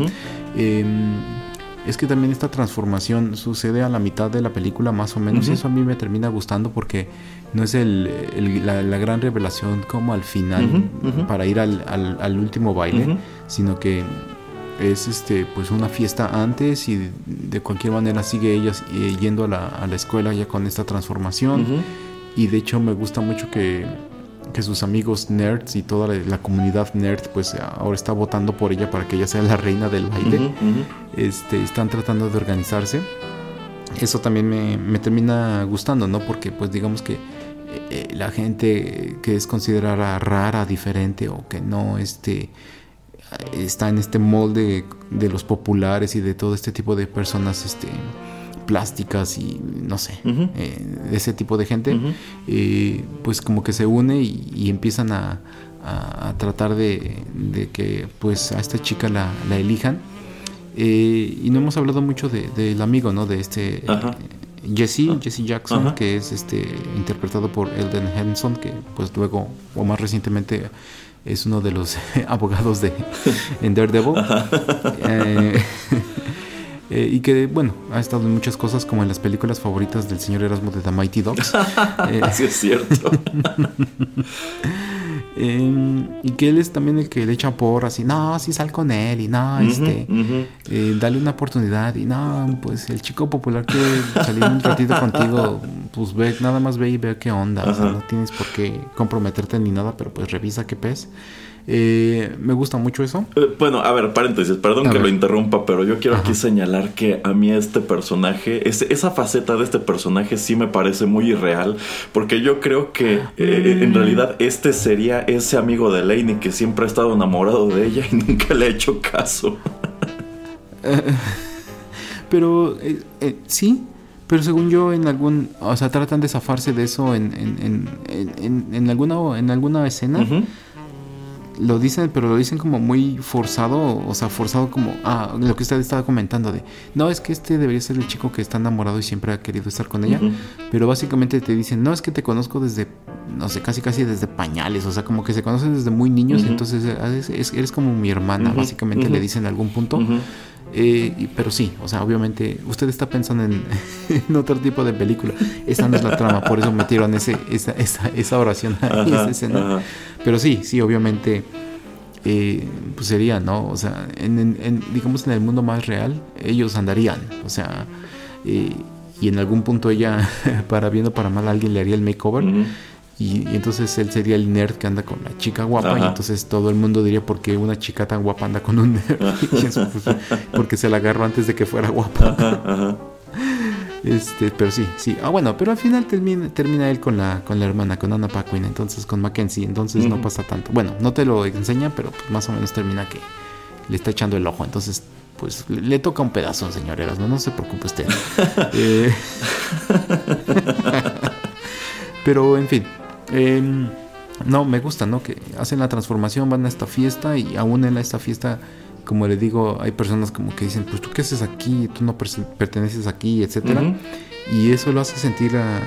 Em, es que también esta transformación sucede a la mitad de la película más o menos y eso a mí me termina gustando porque no es el, el- la, la gran revelación como al final para ir al, al- al último baile, sino que es este pues una fiesta antes y de cualquier manera sigue ella eh, yendo a la, a la escuela ya con esta transformación y de hecho me gusta mucho que, que sus amigos nerds y toda la, la comunidad nerd pues ahora está votando por ella para que ella sea la reina del baile este, están tratando de organizarse. Eso también me, me termina gustando, ¿no? Porque pues digamos que eh, eh, la gente que es considerada rara, diferente o que no este, está en este molde de los populares y de todo este tipo de personas este, plásticas y no sé, eh, de ese tipo de gente, eh, pues como que se une y, y empiezan a, a- a tratar de, de que pues a esta chica la, la elijan. Eh, y no hemos hablado mucho de- del amigo, ¿no? De este Ajá. eh, Jesse, Jesse Jackson, Ajá. que es este interpretado por Elden Henson, que pues luego o más recientemente es uno de los [LAUGHS] abogados de en Daredevil. Eh, [LAUGHS] eh, y que bueno, ha estado en muchas cosas como en las películas favoritas del señor Erasmo de The Mighty Dogs. Así [LAUGHS] es cierto. Eh, y que él es también el que le echa porras y no, sí sal con él y no, este, eh, dale una oportunidad y no, pues el chico popular quiere salir un ratito contigo, pues ve, nada más ve y ve qué onda, o sea, no tienes por qué comprometerte ni nada, pero pues revisa qué pez. Eh, me gusta mucho eso. Eh, Bueno, a ver, paréntesis, perdón A que ver. lo interrumpa, pero yo quiero aquí señalar que a mí este personaje, esa faceta de este personaje sí me parece muy irreal, porque yo creo que eh, Mm. en realidad este sería ese amigo de Lainey que siempre ha estado enamorado de ella y [LAUGHS] nunca le ha hecho caso. [LAUGHS] Pero eh, eh, sí, pero según yo en algún, o sea, tratan de zafarse de eso en, en, en, en- en- en alguna en alguna escena. Lo dicen, pero lo dicen como muy forzado, o sea, forzado como, ah, lo que usted estaba comentando de, no, es que este debería ser el chico que está enamorado y siempre ha querido estar con ella, pero básicamente te dicen, no, es que te conozco desde, no sé, casi casi desde pañales, o sea, como que se conocen desde muy niños, entonces eh, es- es- eres como mi hermana, básicamente le dicen en algún punto. Eh, pero sí, o sea, obviamente usted está pensando en, [LAUGHS] en otro tipo de película. Esa no es la trama, por eso metieron ese, esa, esa, esa oración ahí, Ajá, esa escena. Pero sí, sí, obviamente, eh, pues sería, ¿no? O sea, en, digamos en el mundo más real, ellos andarían, o sea, eh, y en algún punto ella, [LAUGHS] para bien o para mal, alguien le haría el makeover. Ujú. Y, y entonces él sería el nerd que anda con la chica guapa. Y entonces todo el mundo diría, ¿por qué una chica tan guapa anda con un nerd? [LAUGHS] Y pues, porque se la agarró antes de que fuera guapa. Ajá, ajá. Este, pero sí, sí. Ah, bueno, pero al final termina, termina él con la, con la hermana, con Anna Paquin, entonces con Mackenzie. Entonces no pasa tanto. Bueno, no te lo enseña, pero pues más o menos termina que le está echando el ojo. Entonces, pues le, le toca un pedazo, señoreras. No, no se preocupe usted. [LAUGHS] Eh, [LAUGHS] pero en fin. Em, no, me gusta, ¿no? Que hacen la transformación, van a esta fiesta y aún en esta fiesta, como le digo, hay personas como que dicen, pues tú qué haces aquí, tú no perteneces aquí, etcétera. Y eso lo hace sentir a,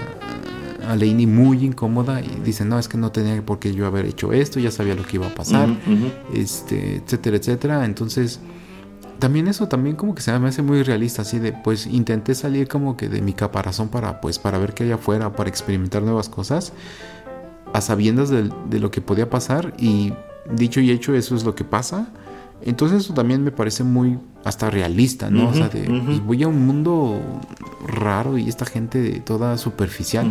a Lainey muy incómoda y dice, no, es que no tenía por qué yo haber hecho esto, ya sabía lo que iba a pasar, ujú. este, etcétera, etcétera. Entonces, también eso también como que se me hace muy realista, así de, pues intenté salir como que de mi caparazón para, pues, para ver qué hay afuera, para experimentar nuevas cosas, a sabiendas de, de lo que podía pasar y dicho y hecho eso es lo que pasa. Entonces eso también me parece muy hasta realista, ¿no? o sea, de, y voy a un mundo raro y esta gente toda superficial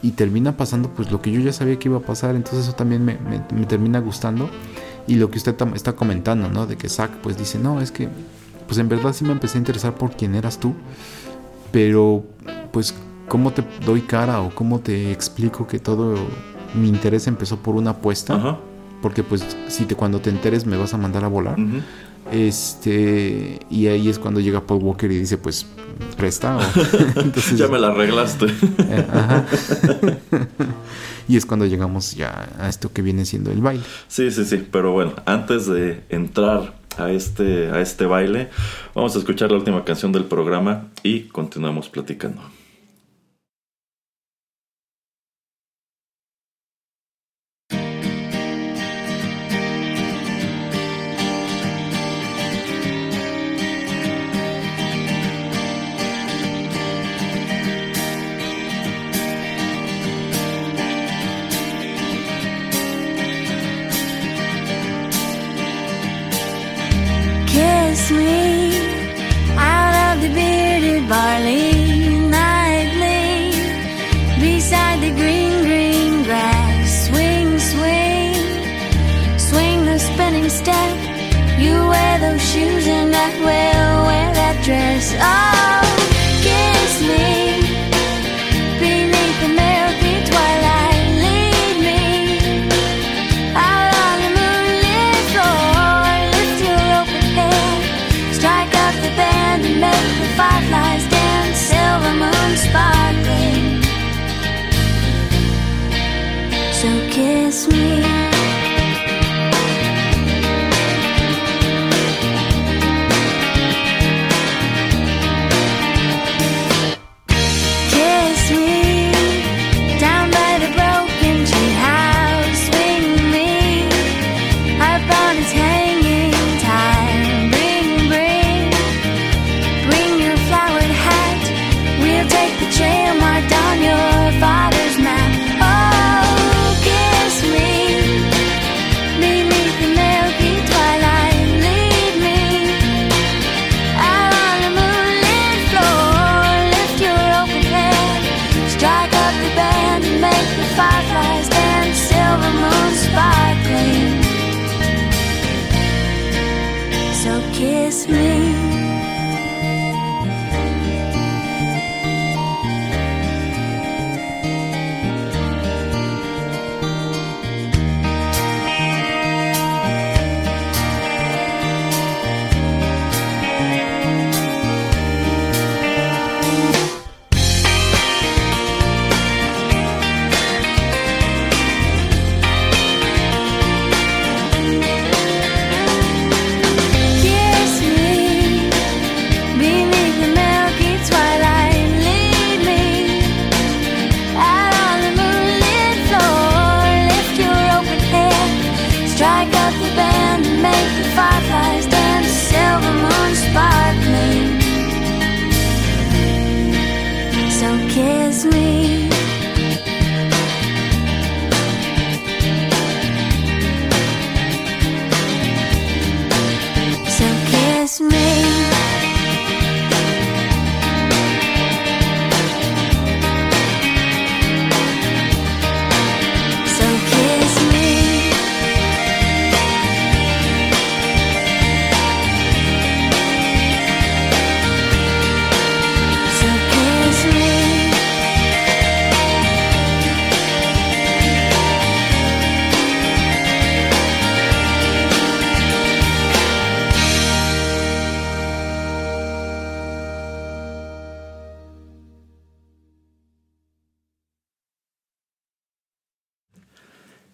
y termina pasando pues lo que yo ya sabía que iba a pasar, entonces eso también me, me- me termina gustando. Y lo que usted está comentando, ¿no? De que Zack pues dice, no, es que pues en verdad sí me empecé a interesar por quién eras tú, pero pues cómo te doy cara o cómo te explico que todo mi interés empezó por una apuesta, Ajá. porque pues si te cuando te enteres me vas a mandar a volar. Este, y ahí es cuando llega Paul Walker y dice, pues presta. o- [LAUGHS] Entonces, Ya me la arreglaste. [LAUGHS] eh, ajá. [LAUGHS] y es cuando llegamos ya a esto que viene siendo el baile. Sí, sí, sí, pero bueno, antes de entrar a este, a este baile, vamos a escuchar la última canción del programa y continuamos platicando. Will wear that dress. Oh, kiss me beneath the milky twilight. Lead me out on the moonlit floor, lift your open strike up the band and make the fireflies dance, silver moon sparkling. So kiss me.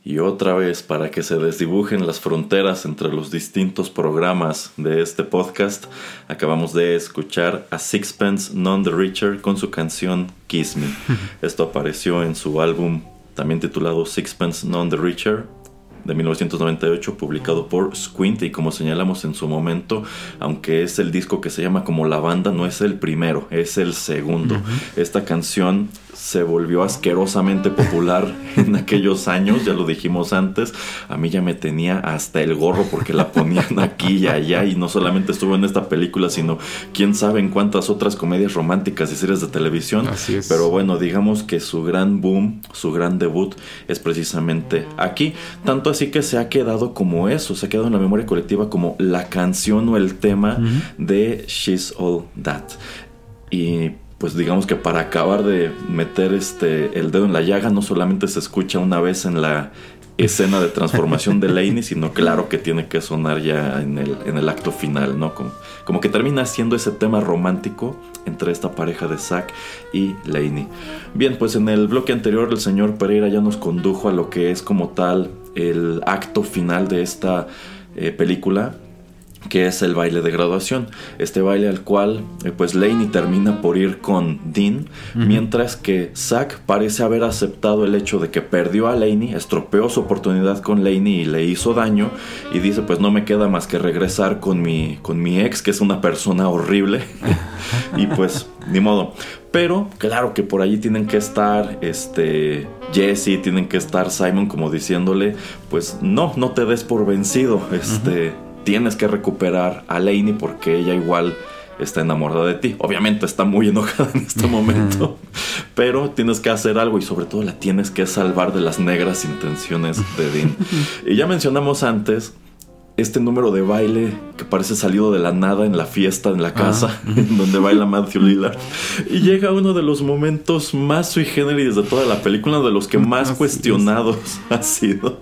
Y otra vez, para que se desdibujen las fronteras entre los distintos programas de este podcast, acabamos de escuchar a Sixpence None the Richer con su canción Kiss Me. [LAUGHS] Esto apareció en su álbum también titulado Sixpence None the Richer, de 1998 publicado por Squint y como señalamos en su momento, aunque es el disco que se llama como la banda, no es el primero, es el segundo. Esta canción se volvió asquerosamente popular [LAUGHS] en aquellos años, ya lo dijimos antes, a mí ya me tenía hasta el gorro porque la ponían aquí y allá y no solamente estuvo en esta película, sino quién sabe en cuántas otras comedias románticas y series de televisión. Así es. Pero bueno, digamos que su gran boom, su gran debut es precisamente aquí, tanto así que se ha quedado como eso, se ha quedado en la memoria colectiva como la canción o el tema de She's All That. Y pues digamos que para acabar de meter este el dedo en la llaga no solamente se escucha una vez en la escena de transformación de Laney, [LAUGHS] sino claro que tiene que sonar ya en el, en el acto final, ¿no? Como, como que termina siendo ese tema romántico entre esta pareja de Zack y Laney. Bien, pues en el bloque anterior el señor Pereira ya nos condujo a lo que es como tal el acto final de esta eh, película que es el baile de graduación. Este baile al cual eh, pues Laney termina por ir con Dean, mientras que Zack parece haber aceptado el hecho de que perdió a Laney, estropeó su oportunidad con Laney y le hizo daño y dice pues no me queda más que regresar con mi, con mi ex, que es una persona horrible [LAUGHS] y pues ni modo. Pero claro que por allí tienen que estar este Jesse, tienen que estar Simon como diciéndole, pues no, no te des por vencido, este tienes que recuperar a Lainey porque ella igual está enamorada de ti. Obviamente está muy enojada en este momento, [LAUGHS] pero tienes que hacer algo y sobre todo la tienes que salvar de las negras intenciones de Dean. [LAUGHS] Y ya mencionamos antes este número de baile que parece salido de la nada en la fiesta en la casa [LAUGHS] donde baila Matthew Lillard y llega uno de los momentos más sui generis de toda la película de los que más Así cuestionados ha sido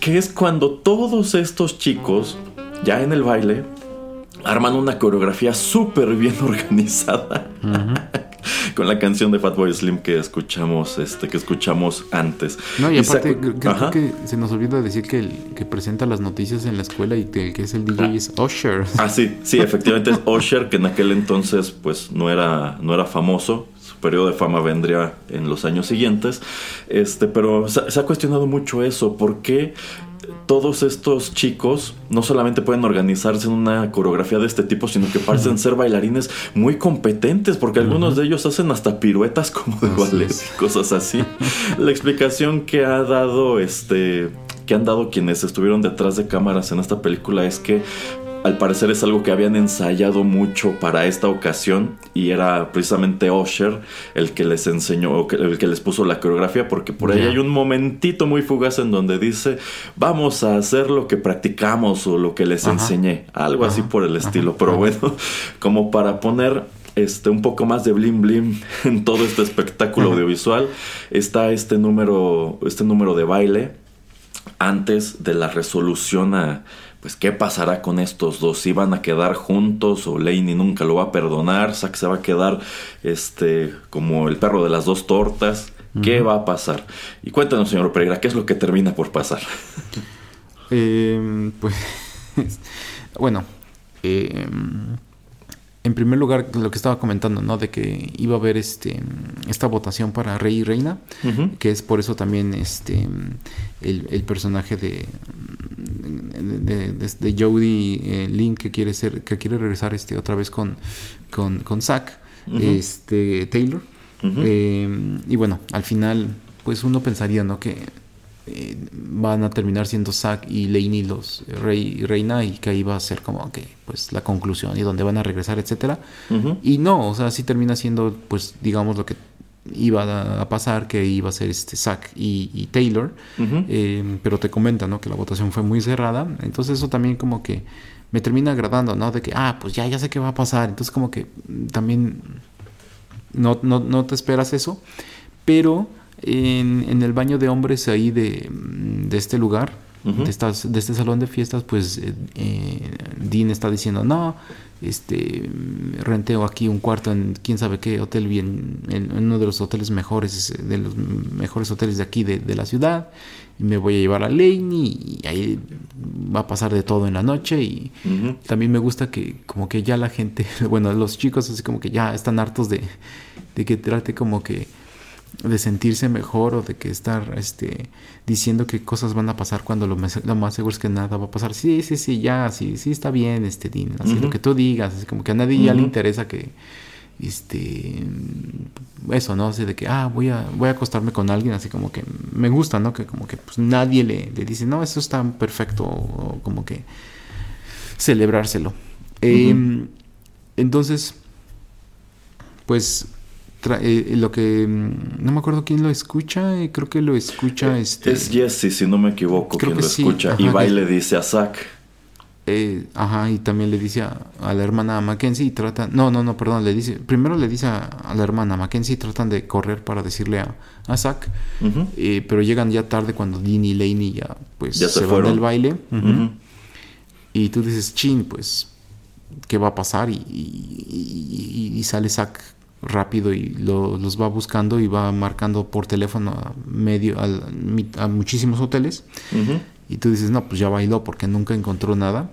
que es cuando todos estos chicos ya en el baile arman una coreografía súper bien [LAUGHS] organizada con la canción de Fatboy Slim que escuchamos este que escuchamos antes No, y aparte, creo que se nos olvida decir que el que presenta las noticias en la escuela y que el que es el DJ es Usher. Ah, sí, sí, efectivamente es Usher, que en aquel entonces pues no era, no era famoso. Su periodo de fama vendría en los años siguientes. Este, pero se, se ha cuestionado mucho eso. ¿Por qué todos estos chicos no solamente pueden organizarse en una coreografía de este tipo, sino que parecen ser bailarines muy competentes? Porque algunos de ellos hacen hasta piruetas como de ballet y cosas así. La explicación que ha dado este que han dado quienes estuvieron detrás de cámaras en esta película es que al parecer es algo que habían ensayado mucho para esta ocasión y era precisamente Usher el que les enseñó, el que les puso la coreografía porque por ahí hay un momentito muy fugaz en donde dice vamos a hacer lo que practicamos o lo que les Ajá. enseñé, algo así por el Ajá. estilo, pero bueno, [LAUGHS] como para poner este un poco más de blim blim [LAUGHS] en todo este espectáculo audiovisual está este número este número de baile antes de la resolución a pues qué pasará con estos dos si van a quedar juntos o Laney nunca lo va a perdonar Zack se va a quedar este como el perro de las dos tortas qué va a pasar y cuéntanos señor Pereira qué es lo que termina por pasar [LAUGHS] Eh, pues, [LAUGHS] bueno, eh, en primer lugar, lo que estaba comentando, ¿no? De que iba a haber este, esta votación para rey y reina, que es por eso también este, el, el personaje de, de, de, de Jodie eh, Lynn que quiere ser, que quiere regresar este, otra vez con, con, con Zack, este, Taylor. Eh, y bueno, al final, pues uno pensaría, ¿no? Que eh, van a terminar siendo Zack y Laney los rey y reina y que ahí va a ser como que pues la conclusión y donde van a regresar, etcétera. Y no, o sea, sí termina siendo pues digamos lo que iba a- pasar, que iba a ser este Zack y, y Taylor. Eh, pero te comenta, ¿no? Que la votación fue muy cerrada. Entonces eso también como que me termina agradando, ¿no? De que, ah, pues ya, ya sé qué va a pasar. Entonces como que mm, también no, no, no te esperas eso. Pero en, en el baño de hombres ahí de, mm, de este lugar, de, estas, de este salón de fiestas, pues eh, eh, Dean está diciendo, no, este, renteo aquí un cuarto en quién sabe qué hotel, bien, en, uno de los hoteles mejores, de los mejores hoteles de aquí de, de la ciudad, y me voy a llevar a Laney y ahí va a pasar de todo en la noche y también me gusta que como que ya la gente, [LAUGHS] bueno, los chicos así como que ya están hartos de, de que trate como que de sentirse mejor o de que estar este diciendo que cosas van a pasar cuando lo, más- lo más seguro es que nada va a pasar. Sí, sí, sí, ya, sí, sí está bien, este Dean, así lo que tú digas, así como que a nadie ya le interesa que este eso, ¿no? Así de que ah, voy a voy a acostarme con alguien, así como que me gusta, ¿no? Que como que pues nadie le, le dice, "No, eso está perfecto" o como que celebrárselo. Eh, entonces, pues tra- eh, lo que mm, no me acuerdo quién lo escucha, eh, creo que lo escucha este Es Jesse, si no me equivoco, Creo quien que lo sí, escucha. ajá, y va y le dice a Zack. eh, ajá, y también le dice a, a la hermana Mackenzie y tratan, no, no, no, perdón, le dice, primero le dice a, a la hermana Mackenzie y tratan de correr para decirle a, a Zack, eh, pero llegan ya tarde cuando Dean y Laney ya pues Ya se van fueron. del baile. Y tú dices, chin, pues, ¿qué va a pasar? Y, y- y- y sale Zack rápido y lo- los va buscando y va marcando por teléfono a, medio, al- a muchísimos hoteles. Y tú dices, no, pues ya bailó porque nunca encontró nada.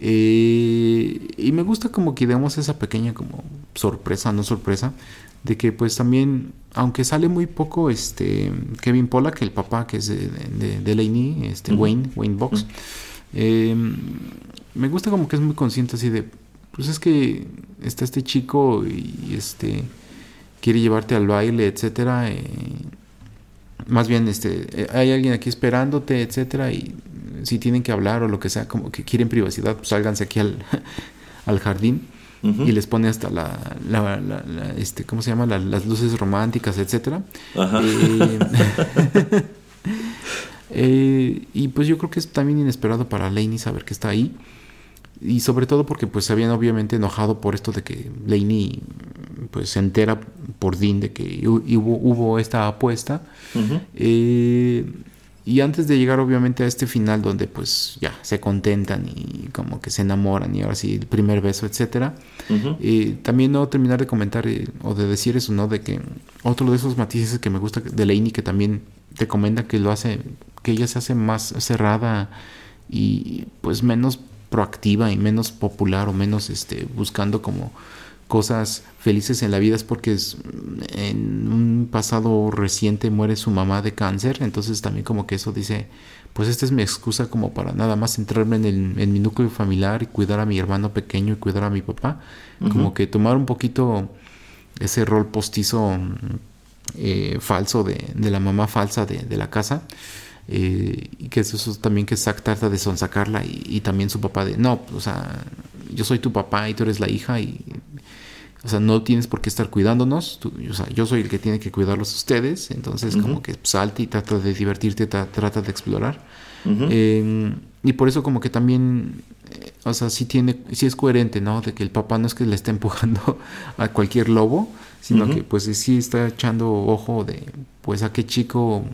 Eh, y me gusta como que demos esa pequeña como sorpresa, no sorpresa, de que pues también, aunque sale muy poco este Kevin Pollack, el papá que es de, de, de este. Wayne, Wayne Box, eh, me gusta como que es muy consciente así de, pues es que está este chico y este quiere llevarte al baile, etcétera. eh, más bien este eh, hay alguien aquí esperándote, etcétera, y si tienen que hablar o lo que sea, como que quieren privacidad, pues sálganse aquí al, [LAUGHS] al jardín y les pone hasta la, la- la- la, este, ¿cómo se llama? La- las luces románticas, etcétera. Ajá. Eh, [LAUGHS] eh, y pues yo creo que es también inesperado para Laney saber que está ahí. Y sobre todo porque pues se habían obviamente enojado por esto de que Laney pues se entera por Dean de que hu- hubo, hubo esta apuesta. Eh, y antes de llegar obviamente a este final donde pues ya se contentan y como que se enamoran y ahora sí el primer beso, etcétera. Eh, también no terminar de comentar eh, o de decir eso, ¿no? De que otro de esos matices que me gusta de Lainey que también te comenta que lo hace, que ella se hace más cerrada y pues menos proactiva y menos popular o menos este buscando como cosas felices en la vida es porque es, en un pasado reciente muere su mamá de cáncer, entonces también como que eso dice, pues esta es mi excusa como para nada más centrarme en, el, en mi núcleo familiar y cuidar a mi hermano pequeño y cuidar a mi papá, como que tomar un poquito ese rol postizo eh, falso de, de la mamá falsa de, de la casa. Eh, y que eso, eso también que Zack trata de sonsacarla y, y también su papá de no, o sea, yo soy tu papá y tú eres la hija y o sea, no tienes por qué estar cuidándonos, tú- o sea, yo soy el que tiene que cuidarlos a ustedes, entonces como que salte y trata de divertirte, tra- trata de explorar. Eh, y por eso como que también, eh, o sea, sí tiene, sí es coherente, ¿no? De que el papá no es que le esté [LAUGHS] empujando a cualquier lobo, sino que pues sí está echando ojo de, pues a qué chico,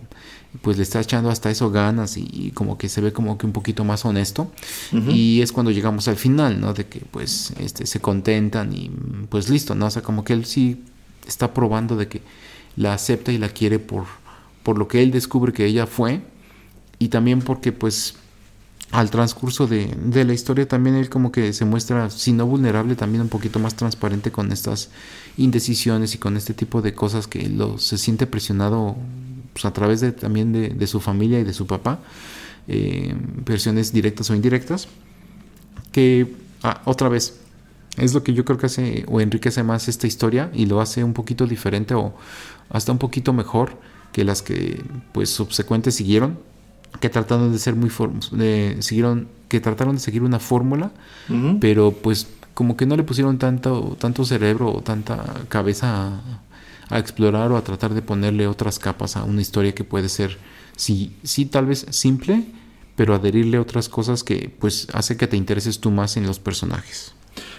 pues le está echando hasta eso ganas y, y como que se ve como que un poquito más honesto. Y es cuando llegamos al final, ¿no? De que pues este, se contentan y pues listo, ¿no? O sea, como que él sí está probando de que la acepta y la quiere por, por lo que él descubre que ella fue y también porque pues al transcurso de, de la historia también él como que se muestra, si no vulnerable, también un poquito más transparente con estas indecisiones y con este tipo de cosas que lo, se siente presionado pues, a través de, también de, de su familia y de su papá, eh, versiones directas o indirectas, que ah, otra vez es lo que yo creo que hace o enriquece más esta historia y lo hace un poquito diferente o hasta un poquito mejor que las que pues subsecuentes siguieron que trataron de ser muy de, siguieron que trataron de seguir una fórmula pero pues como que no le pusieron tanto tanto cerebro o tanta cabeza a, explorar o a tratar de ponerle otras capas a una historia que puede ser sí sí tal vez simple pero adherirle otras cosas que pues hace que te intereses tú más en los personajes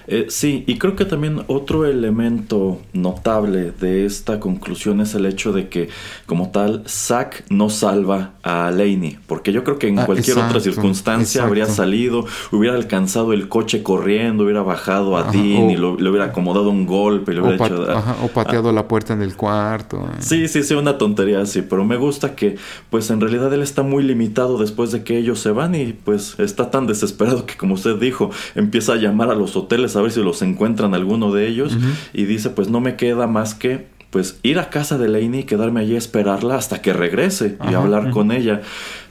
Eh, sí, y creo que también otro elemento notable de esta conclusión es el hecho de que, como tal, Zack no salva a Laney, porque yo creo que en Ah, cualquier otra exacto, circunstancia habría salido, hubiera alcanzado el coche corriendo, hubiera bajado a Ajá, Dean o- y lo- le hubiera acomodado un golpe, le O, hubiera pa- hecho... ajá, o pateado la puerta en el cuarto. eh. Sí, sí, sí, una tontería así, pero me gusta que pues en realidad él está muy limitado después de que ellos se van y pues está tan desesperado que como usted dijo, empieza a llamar a los hoteles a ver si los encuentran alguno de ellos. Y dice pues no me queda más que pues ir a casa de Lainey y quedarme allí a esperarla hasta que regrese y Ajá, hablar con ella.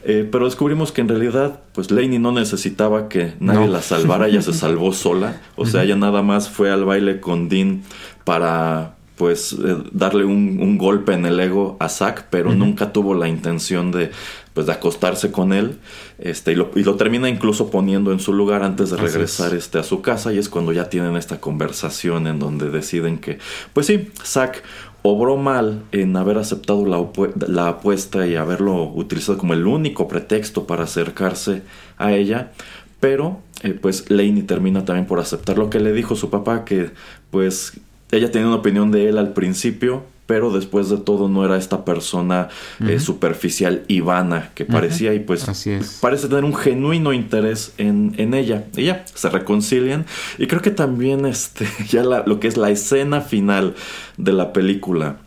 Eh, pero descubrimos que en realidad pues Lainey no necesitaba que nadie No. la salvara, ella se [LAUGHS] salvó sola. O sea, ella nada más fue al baile con Dean para pues eh, darle un, un golpe en el ego a Zack, pero nunca tuvo la intención de pues de acostarse con él, este, y lo, y lo termina incluso poniendo en su lugar antes de regresar es. este, a su casa, y es cuando ya tienen esta conversación en donde deciden que, pues sí, Zack obró mal en haber aceptado la, la apuesta y haberlo utilizado como el único pretexto para acercarse a ella, pero eh, pues Lainey termina también por aceptar lo que le dijo su papá, que pues ella tenía una opinión de él al principio, pero después de todo no era esta persona eh, superficial y vana que parecía y pues Así es. parece tener un genuino interés en, en ella. Y ya, se reconcilian. Y creo que también este, [LAUGHS] ya la- lo que es la escena final de la película,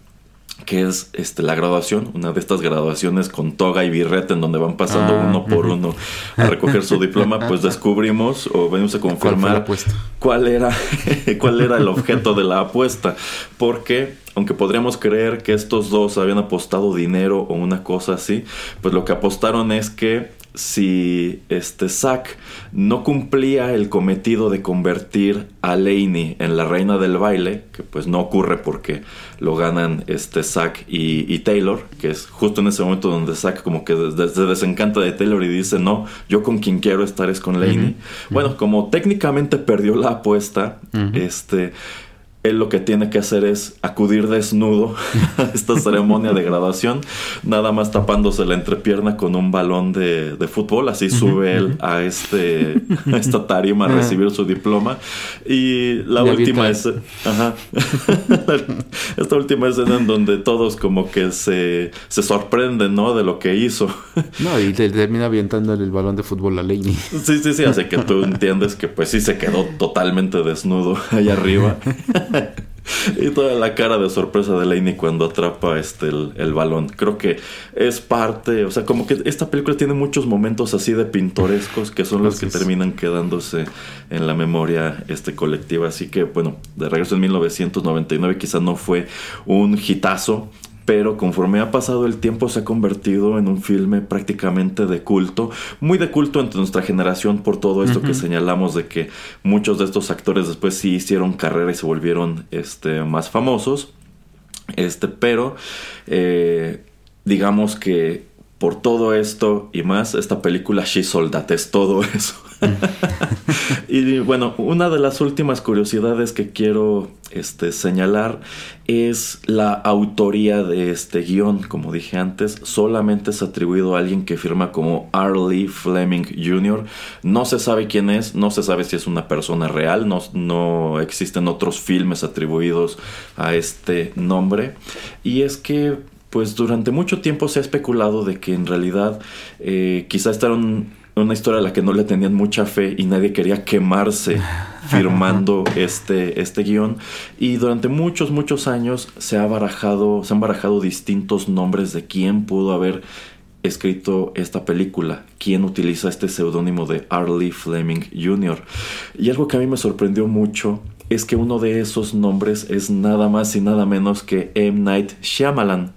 que es este, la graduación, una de estas graduaciones con toga y birrete en donde van pasando Ah, uno por uno a recoger su diploma, pues [LAUGHS] descubrimos o venimos a ¿Cuál fue la confirmar cuál era, [LAUGHS] cuál era el objeto de la apuesta. Porque, aunque podríamos creer que estos dos habían apostado dinero o una cosa así, pues lo que apostaron es que si este Zack no cumplía el cometido de convertir a Lainey en la reina del baile, que pues no ocurre porque lo ganan este Zack y, y Taylor, que es justo en ese momento donde Zack como que se desencanta de Taylor y dice, no, yo con quien quiero estar es con Lainey. Bueno, como técnicamente perdió la apuesta, este él lo que tiene que hacer es acudir desnudo [LAUGHS] a esta ceremonia de graduación, nada más tapándose la entrepierna con un balón de, de fútbol, así sube él a este a esta tarima a recibir su diploma y la última es ajá, [LAUGHS] esta última escena en donde todos como que se, se sorprenden, ¿no? De lo que hizo. [LAUGHS] No, y le termina avientándole el balón de fútbol a Laney. Sí, sí, sí, así que tú entiendes que pues sí se quedó totalmente desnudo allá arriba. Y toda la cara de sorpresa de Laney cuando atrapa este el, el balón. Creo que es parte, o sea, como que esta película tiene muchos momentos así de pintorescos que son los que terminan quedándose en la memoria este colectiva. Así que bueno, de regreso en 1999 quizá no fue un hitazo, pero conforme ha pasado el tiempo se ha convertido en un filme prácticamente de culto, muy de culto entre nuestra generación por todo esto que señalamos de que muchos de estos actores después sí hicieron carrera y se volvieron este, más famosos. Este, pero eh, digamos que por todo esto y más, esta película She Soldat es todo [LAUGHS] eso. [LAUGHS] y bueno, una de las últimas curiosidades que quiero este, señalar es la autoría de este guion. Como dije antes, solamente es atribuido a alguien que firma como R. Lee Fleming Jr. No se sabe quién es, no se sabe si es una persona real, no, no existen otros filmes atribuidos a este nombre. Y es que pues durante mucho tiempo se ha especulado de que en realidad eh, quizá esta una historia a la que no le tenían mucha fe y nadie quería quemarse [LAUGHS] firmando este, este guion. Y durante muchos, muchos años se ha barajado, se han barajado distintos nombres de quién pudo haber escrito esta película, quién utiliza este seudónimo de Arlie Fleming Jr. Y algo que a mí me sorprendió mucho es que uno de esos nombres es nada más y nada menos que M. Night Shyamalan,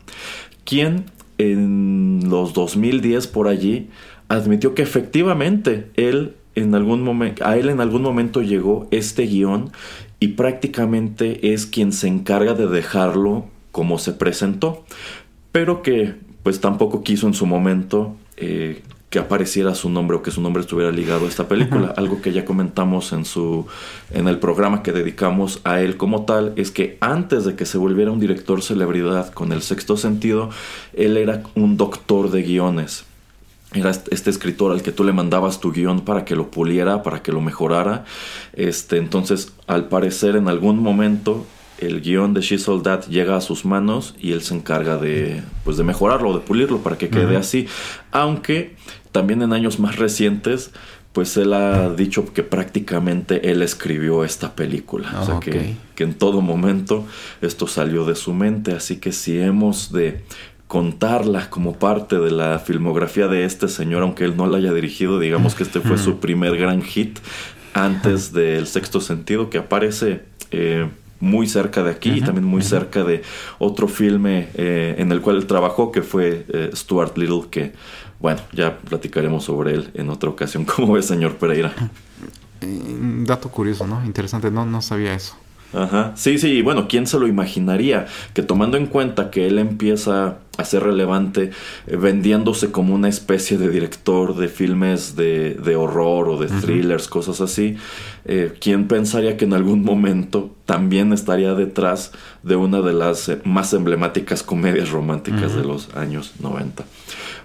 quien en los 2010 por allí admitió que efectivamente él en algún momento a él en algún momento llegó este guion y prácticamente es quien se encarga de dejarlo como se presentó, pero que pues tampoco quiso en su momento eh, que apareciera su nombre o que su nombre estuviera ligado a esta película. Algo que ya comentamos en su en el programa que dedicamos a él como tal es que antes de que se volviera un director celebridad con el sexto sentido, él era un doctor de guiones. Era este escritor al que tú le mandabas tu guion para que lo puliera, para que lo mejorara. Este, entonces, al parecer, en algún momento, el guion de She Soldat llega a sus manos y él se encarga de, pues, de mejorarlo, de pulirlo para que quede así. Aunque también en años más recientes, pues él ha dicho que prácticamente él escribió esta película. o sea, que, Ok. que en todo momento esto salió de su mente. Así que si hemos de contarla como parte de la filmografía de este señor, aunque él no la haya dirigido, digamos que este fue su primer gran hit antes del sexto sentido, que aparece eh, muy cerca de aquí y también muy cerca de otro filme eh, en el cual él trabajó, que fue eh, Stuart Little, que bueno, ya platicaremos sobre él en otra ocasión. [LAUGHS] ¿Cómo ve, señor Pereira? Eh, dato curioso, ¿no? Interesante, no, no sabía eso. Ajá. Sí, sí, y bueno, ¿quién se lo imaginaría? Que tomando en cuenta que él empieza a ser relevante eh, vendiéndose como una especie de director de filmes de, de horror o de thrillers, cosas así, eh, ¿quién pensaría que en algún momento también estaría detrás de una de las eh, más emblemáticas comedias románticas de los años 90?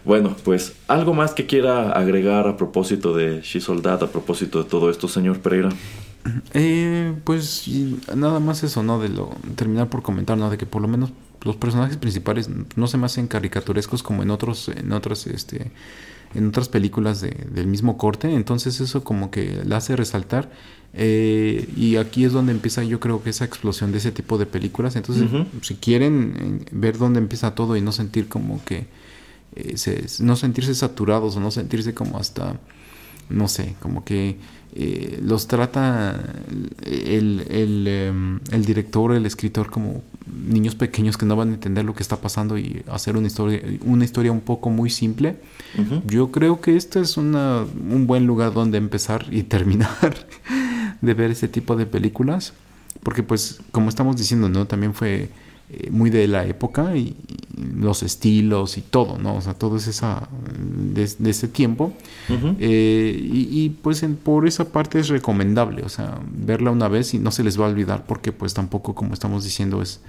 Bueno, pues algo más que quiera agregar a propósito de She Soldat, a propósito de todo esto, señor Pereira. Eh, pues nada más eso, ¿no? De lo terminar por comentar, ¿no? De que por lo menos los personajes principales no se me hacen caricaturescos como en otros, en otras, este, en otras películas de- del mismo corte. Entonces eso como que la hace resaltar. Eh, y aquí es donde empieza, yo creo que esa explosión de ese tipo de películas. Entonces, si quieren eh, ver dónde empieza todo y no sentir como que eh, se- no sentirse saturados o no sentirse como hasta no sé, como que eh, los trata el, el, em, el director, el escritor como niños pequeños que no van a entender lo que está pasando y hacer una historia, una historia un poco muy simple. Yo creo que este es una, un buen lugar donde empezar y [LAUGHS] terminar de ver ese tipo de películas. Porque pues, como estamos diciendo, ¿no? También fue eh, muy de la época y, y los estilos y todo, ¿no? O sea, todo es esa de, de ese tiempo. Eh, y, y, pues en- por esa parte es recomendable, o sea, verla una vez y no se les va a olvidar porque pues tampoco, como estamos diciendo, es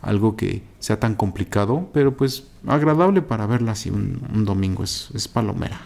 algo que sea tan complicado, pero pues agradable para verla así un, un domingo, es, es palomera.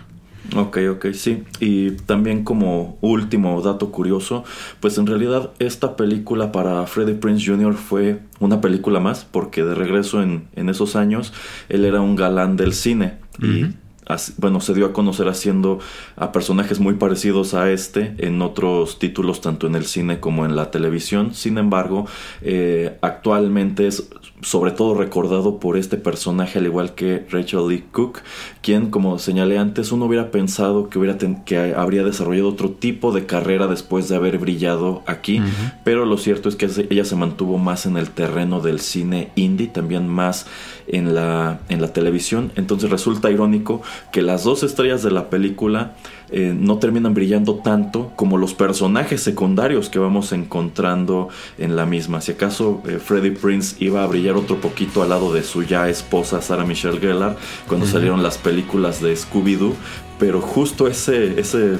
Ok, ok, sí. Y también como último dato curioso, pues en realidad esta película para Freddie Prince Jr. fue una película más, porque de regreso en, en esos años él era un galán del cine y así- bueno, se dio a conocer haciendo a personajes muy parecidos a este en otros títulos, tanto en el cine como en la televisión. Sin embargo, eh, actualmente es sobre todo recordado por este personaje, al igual que Rachel Lee Cook, quien, como señalé antes, uno hubiera pensado que, hubiera que habría desarrollado otro tipo de carrera después de haber brillado aquí, pero lo cierto es que ella se mantuvo más en el terreno del cine indie, también más en la, en la televisión. Entonces resulta irónico que las dos estrellas de la película eh, no terminan brillando tanto como los personajes secundarios que vamos encontrando en la misma. Si acaso eh, Freddie Prince iba a brillar otro poquito al lado de su ya esposa Sarah Michelle Gellar cuando salieron las películas de Scooby-Doo, pero justo ese, ese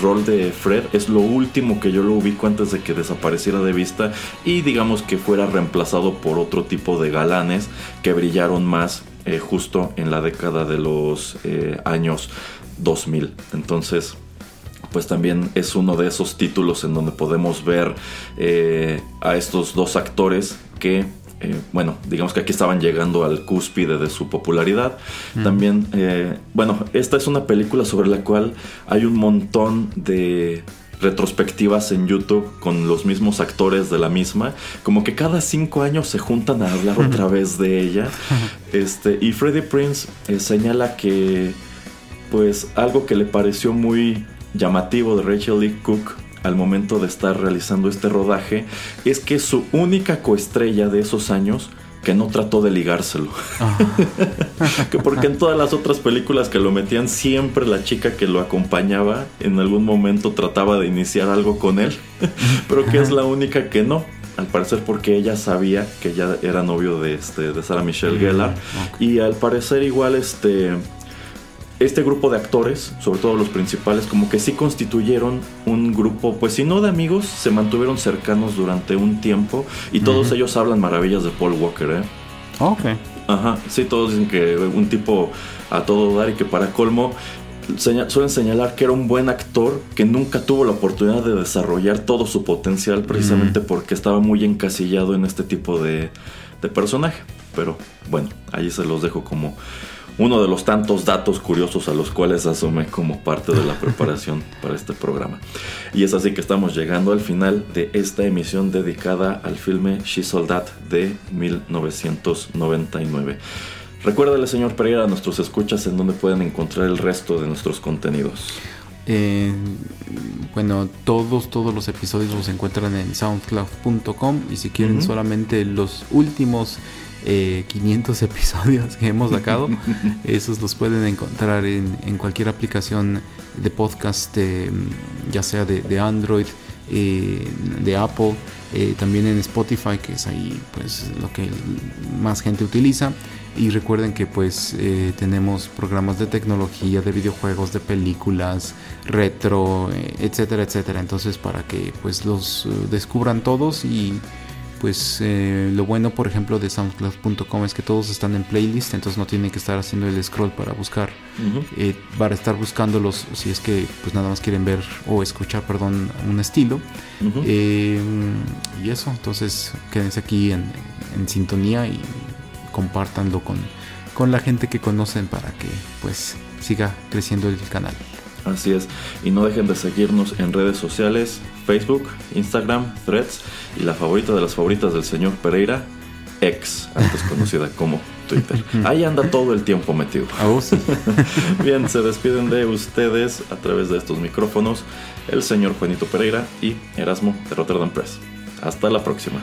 rol de Fred es lo último que yo lo ubico antes de que desapareciera de vista y digamos que fuera reemplazado por otro tipo de galanes que brillaron más eh, justo en la década de los eh, años 2000. Entonces, pues también es uno de esos títulos en donde podemos ver eh, a estos dos actores que, eh, bueno, digamos que aquí estaban llegando al cúspide de su popularidad. También, eh, bueno, esta es una película sobre la cual hay un montón de retrospectivas en YouTube con los mismos actores de la misma, como que cada cinco años se juntan a hablar otra vez de ella. Este, y Freddie Prince eh, señala que pues algo que le pareció muy llamativo de Rachel Lee Cook al momento de estar realizando este rodaje es que su única coestrella de esos años que no trató de ligárselo. [LAUGHS] que porque en todas las otras películas que lo metían siempre la chica que lo acompañaba en algún momento trataba de iniciar algo con él, [LAUGHS] pero que es la única que no. Al parecer porque ella sabía que ya era novio de, este, de Sarah Michelle Gellar. Y al parecer igual este este grupo de actores, sobre todo los principales, como que sí constituyeron un grupo, pues si no de amigos, se mantuvieron cercanos durante un tiempo y todos ellos hablan maravillas de Paul Walker, ¿eh? Ok. Ajá, sí, todos dicen que un tipo a todo dar y que para colmo suelen señalar que era un buen actor que nunca tuvo la oportunidad de desarrollar todo su potencial precisamente porque estaba muy encasillado en este tipo de, de personaje. Pero bueno, ahí se los dejo como uno de los tantos datos curiosos a los cuales asomé como parte de la [LAUGHS] preparación para este programa. Y es así que estamos llegando al final de esta emisión dedicada al filme She Soldat de 1999. Recuérdale, señor Pereira, a nuestros escuchas en donde pueden encontrar el resto de nuestros contenidos. Eh, bueno, todos, todos los episodios los encuentran en soundcloud.com y si quieren solamente los últimos eh, 500 episodios que hemos sacado, [LAUGHS] esos los pueden encontrar en, en cualquier aplicación de podcast, eh, ya sea de, de Android, eh, de Apple, eh, también en Spotify, que es ahí pues lo que más gente utiliza. Y recuerden que pues eh, tenemos programas de tecnología, de videojuegos, de películas, retro, eh, etcétera, etcétera. Entonces para que pues los descubran todos y pues eh, lo bueno por ejemplo de soundcloud.com es que todos están en playlist, entonces no tienen que estar haciendo el scroll para buscar, eh, para estar buscándolos si es que pues nada más quieren ver o escuchar, perdón, un estilo. Eh, y eso, entonces quédense aquí en, en sintonía y compártanlo con, con la gente que conocen para que pues siga creciendo el canal. Así es. Y no dejen de seguirnos en redes sociales, Facebook, Instagram, Threads y la favorita de las favoritas del señor Pereira, ex, antes [LAUGHS] conocida como Twitter. Ahí anda todo el tiempo metido. A vos. [LAUGHS] Bien, se despiden de ustedes a través de estos micrófonos el señor Juanito Pereira y Erasmo de Rotterdam Press. Hasta la próxima.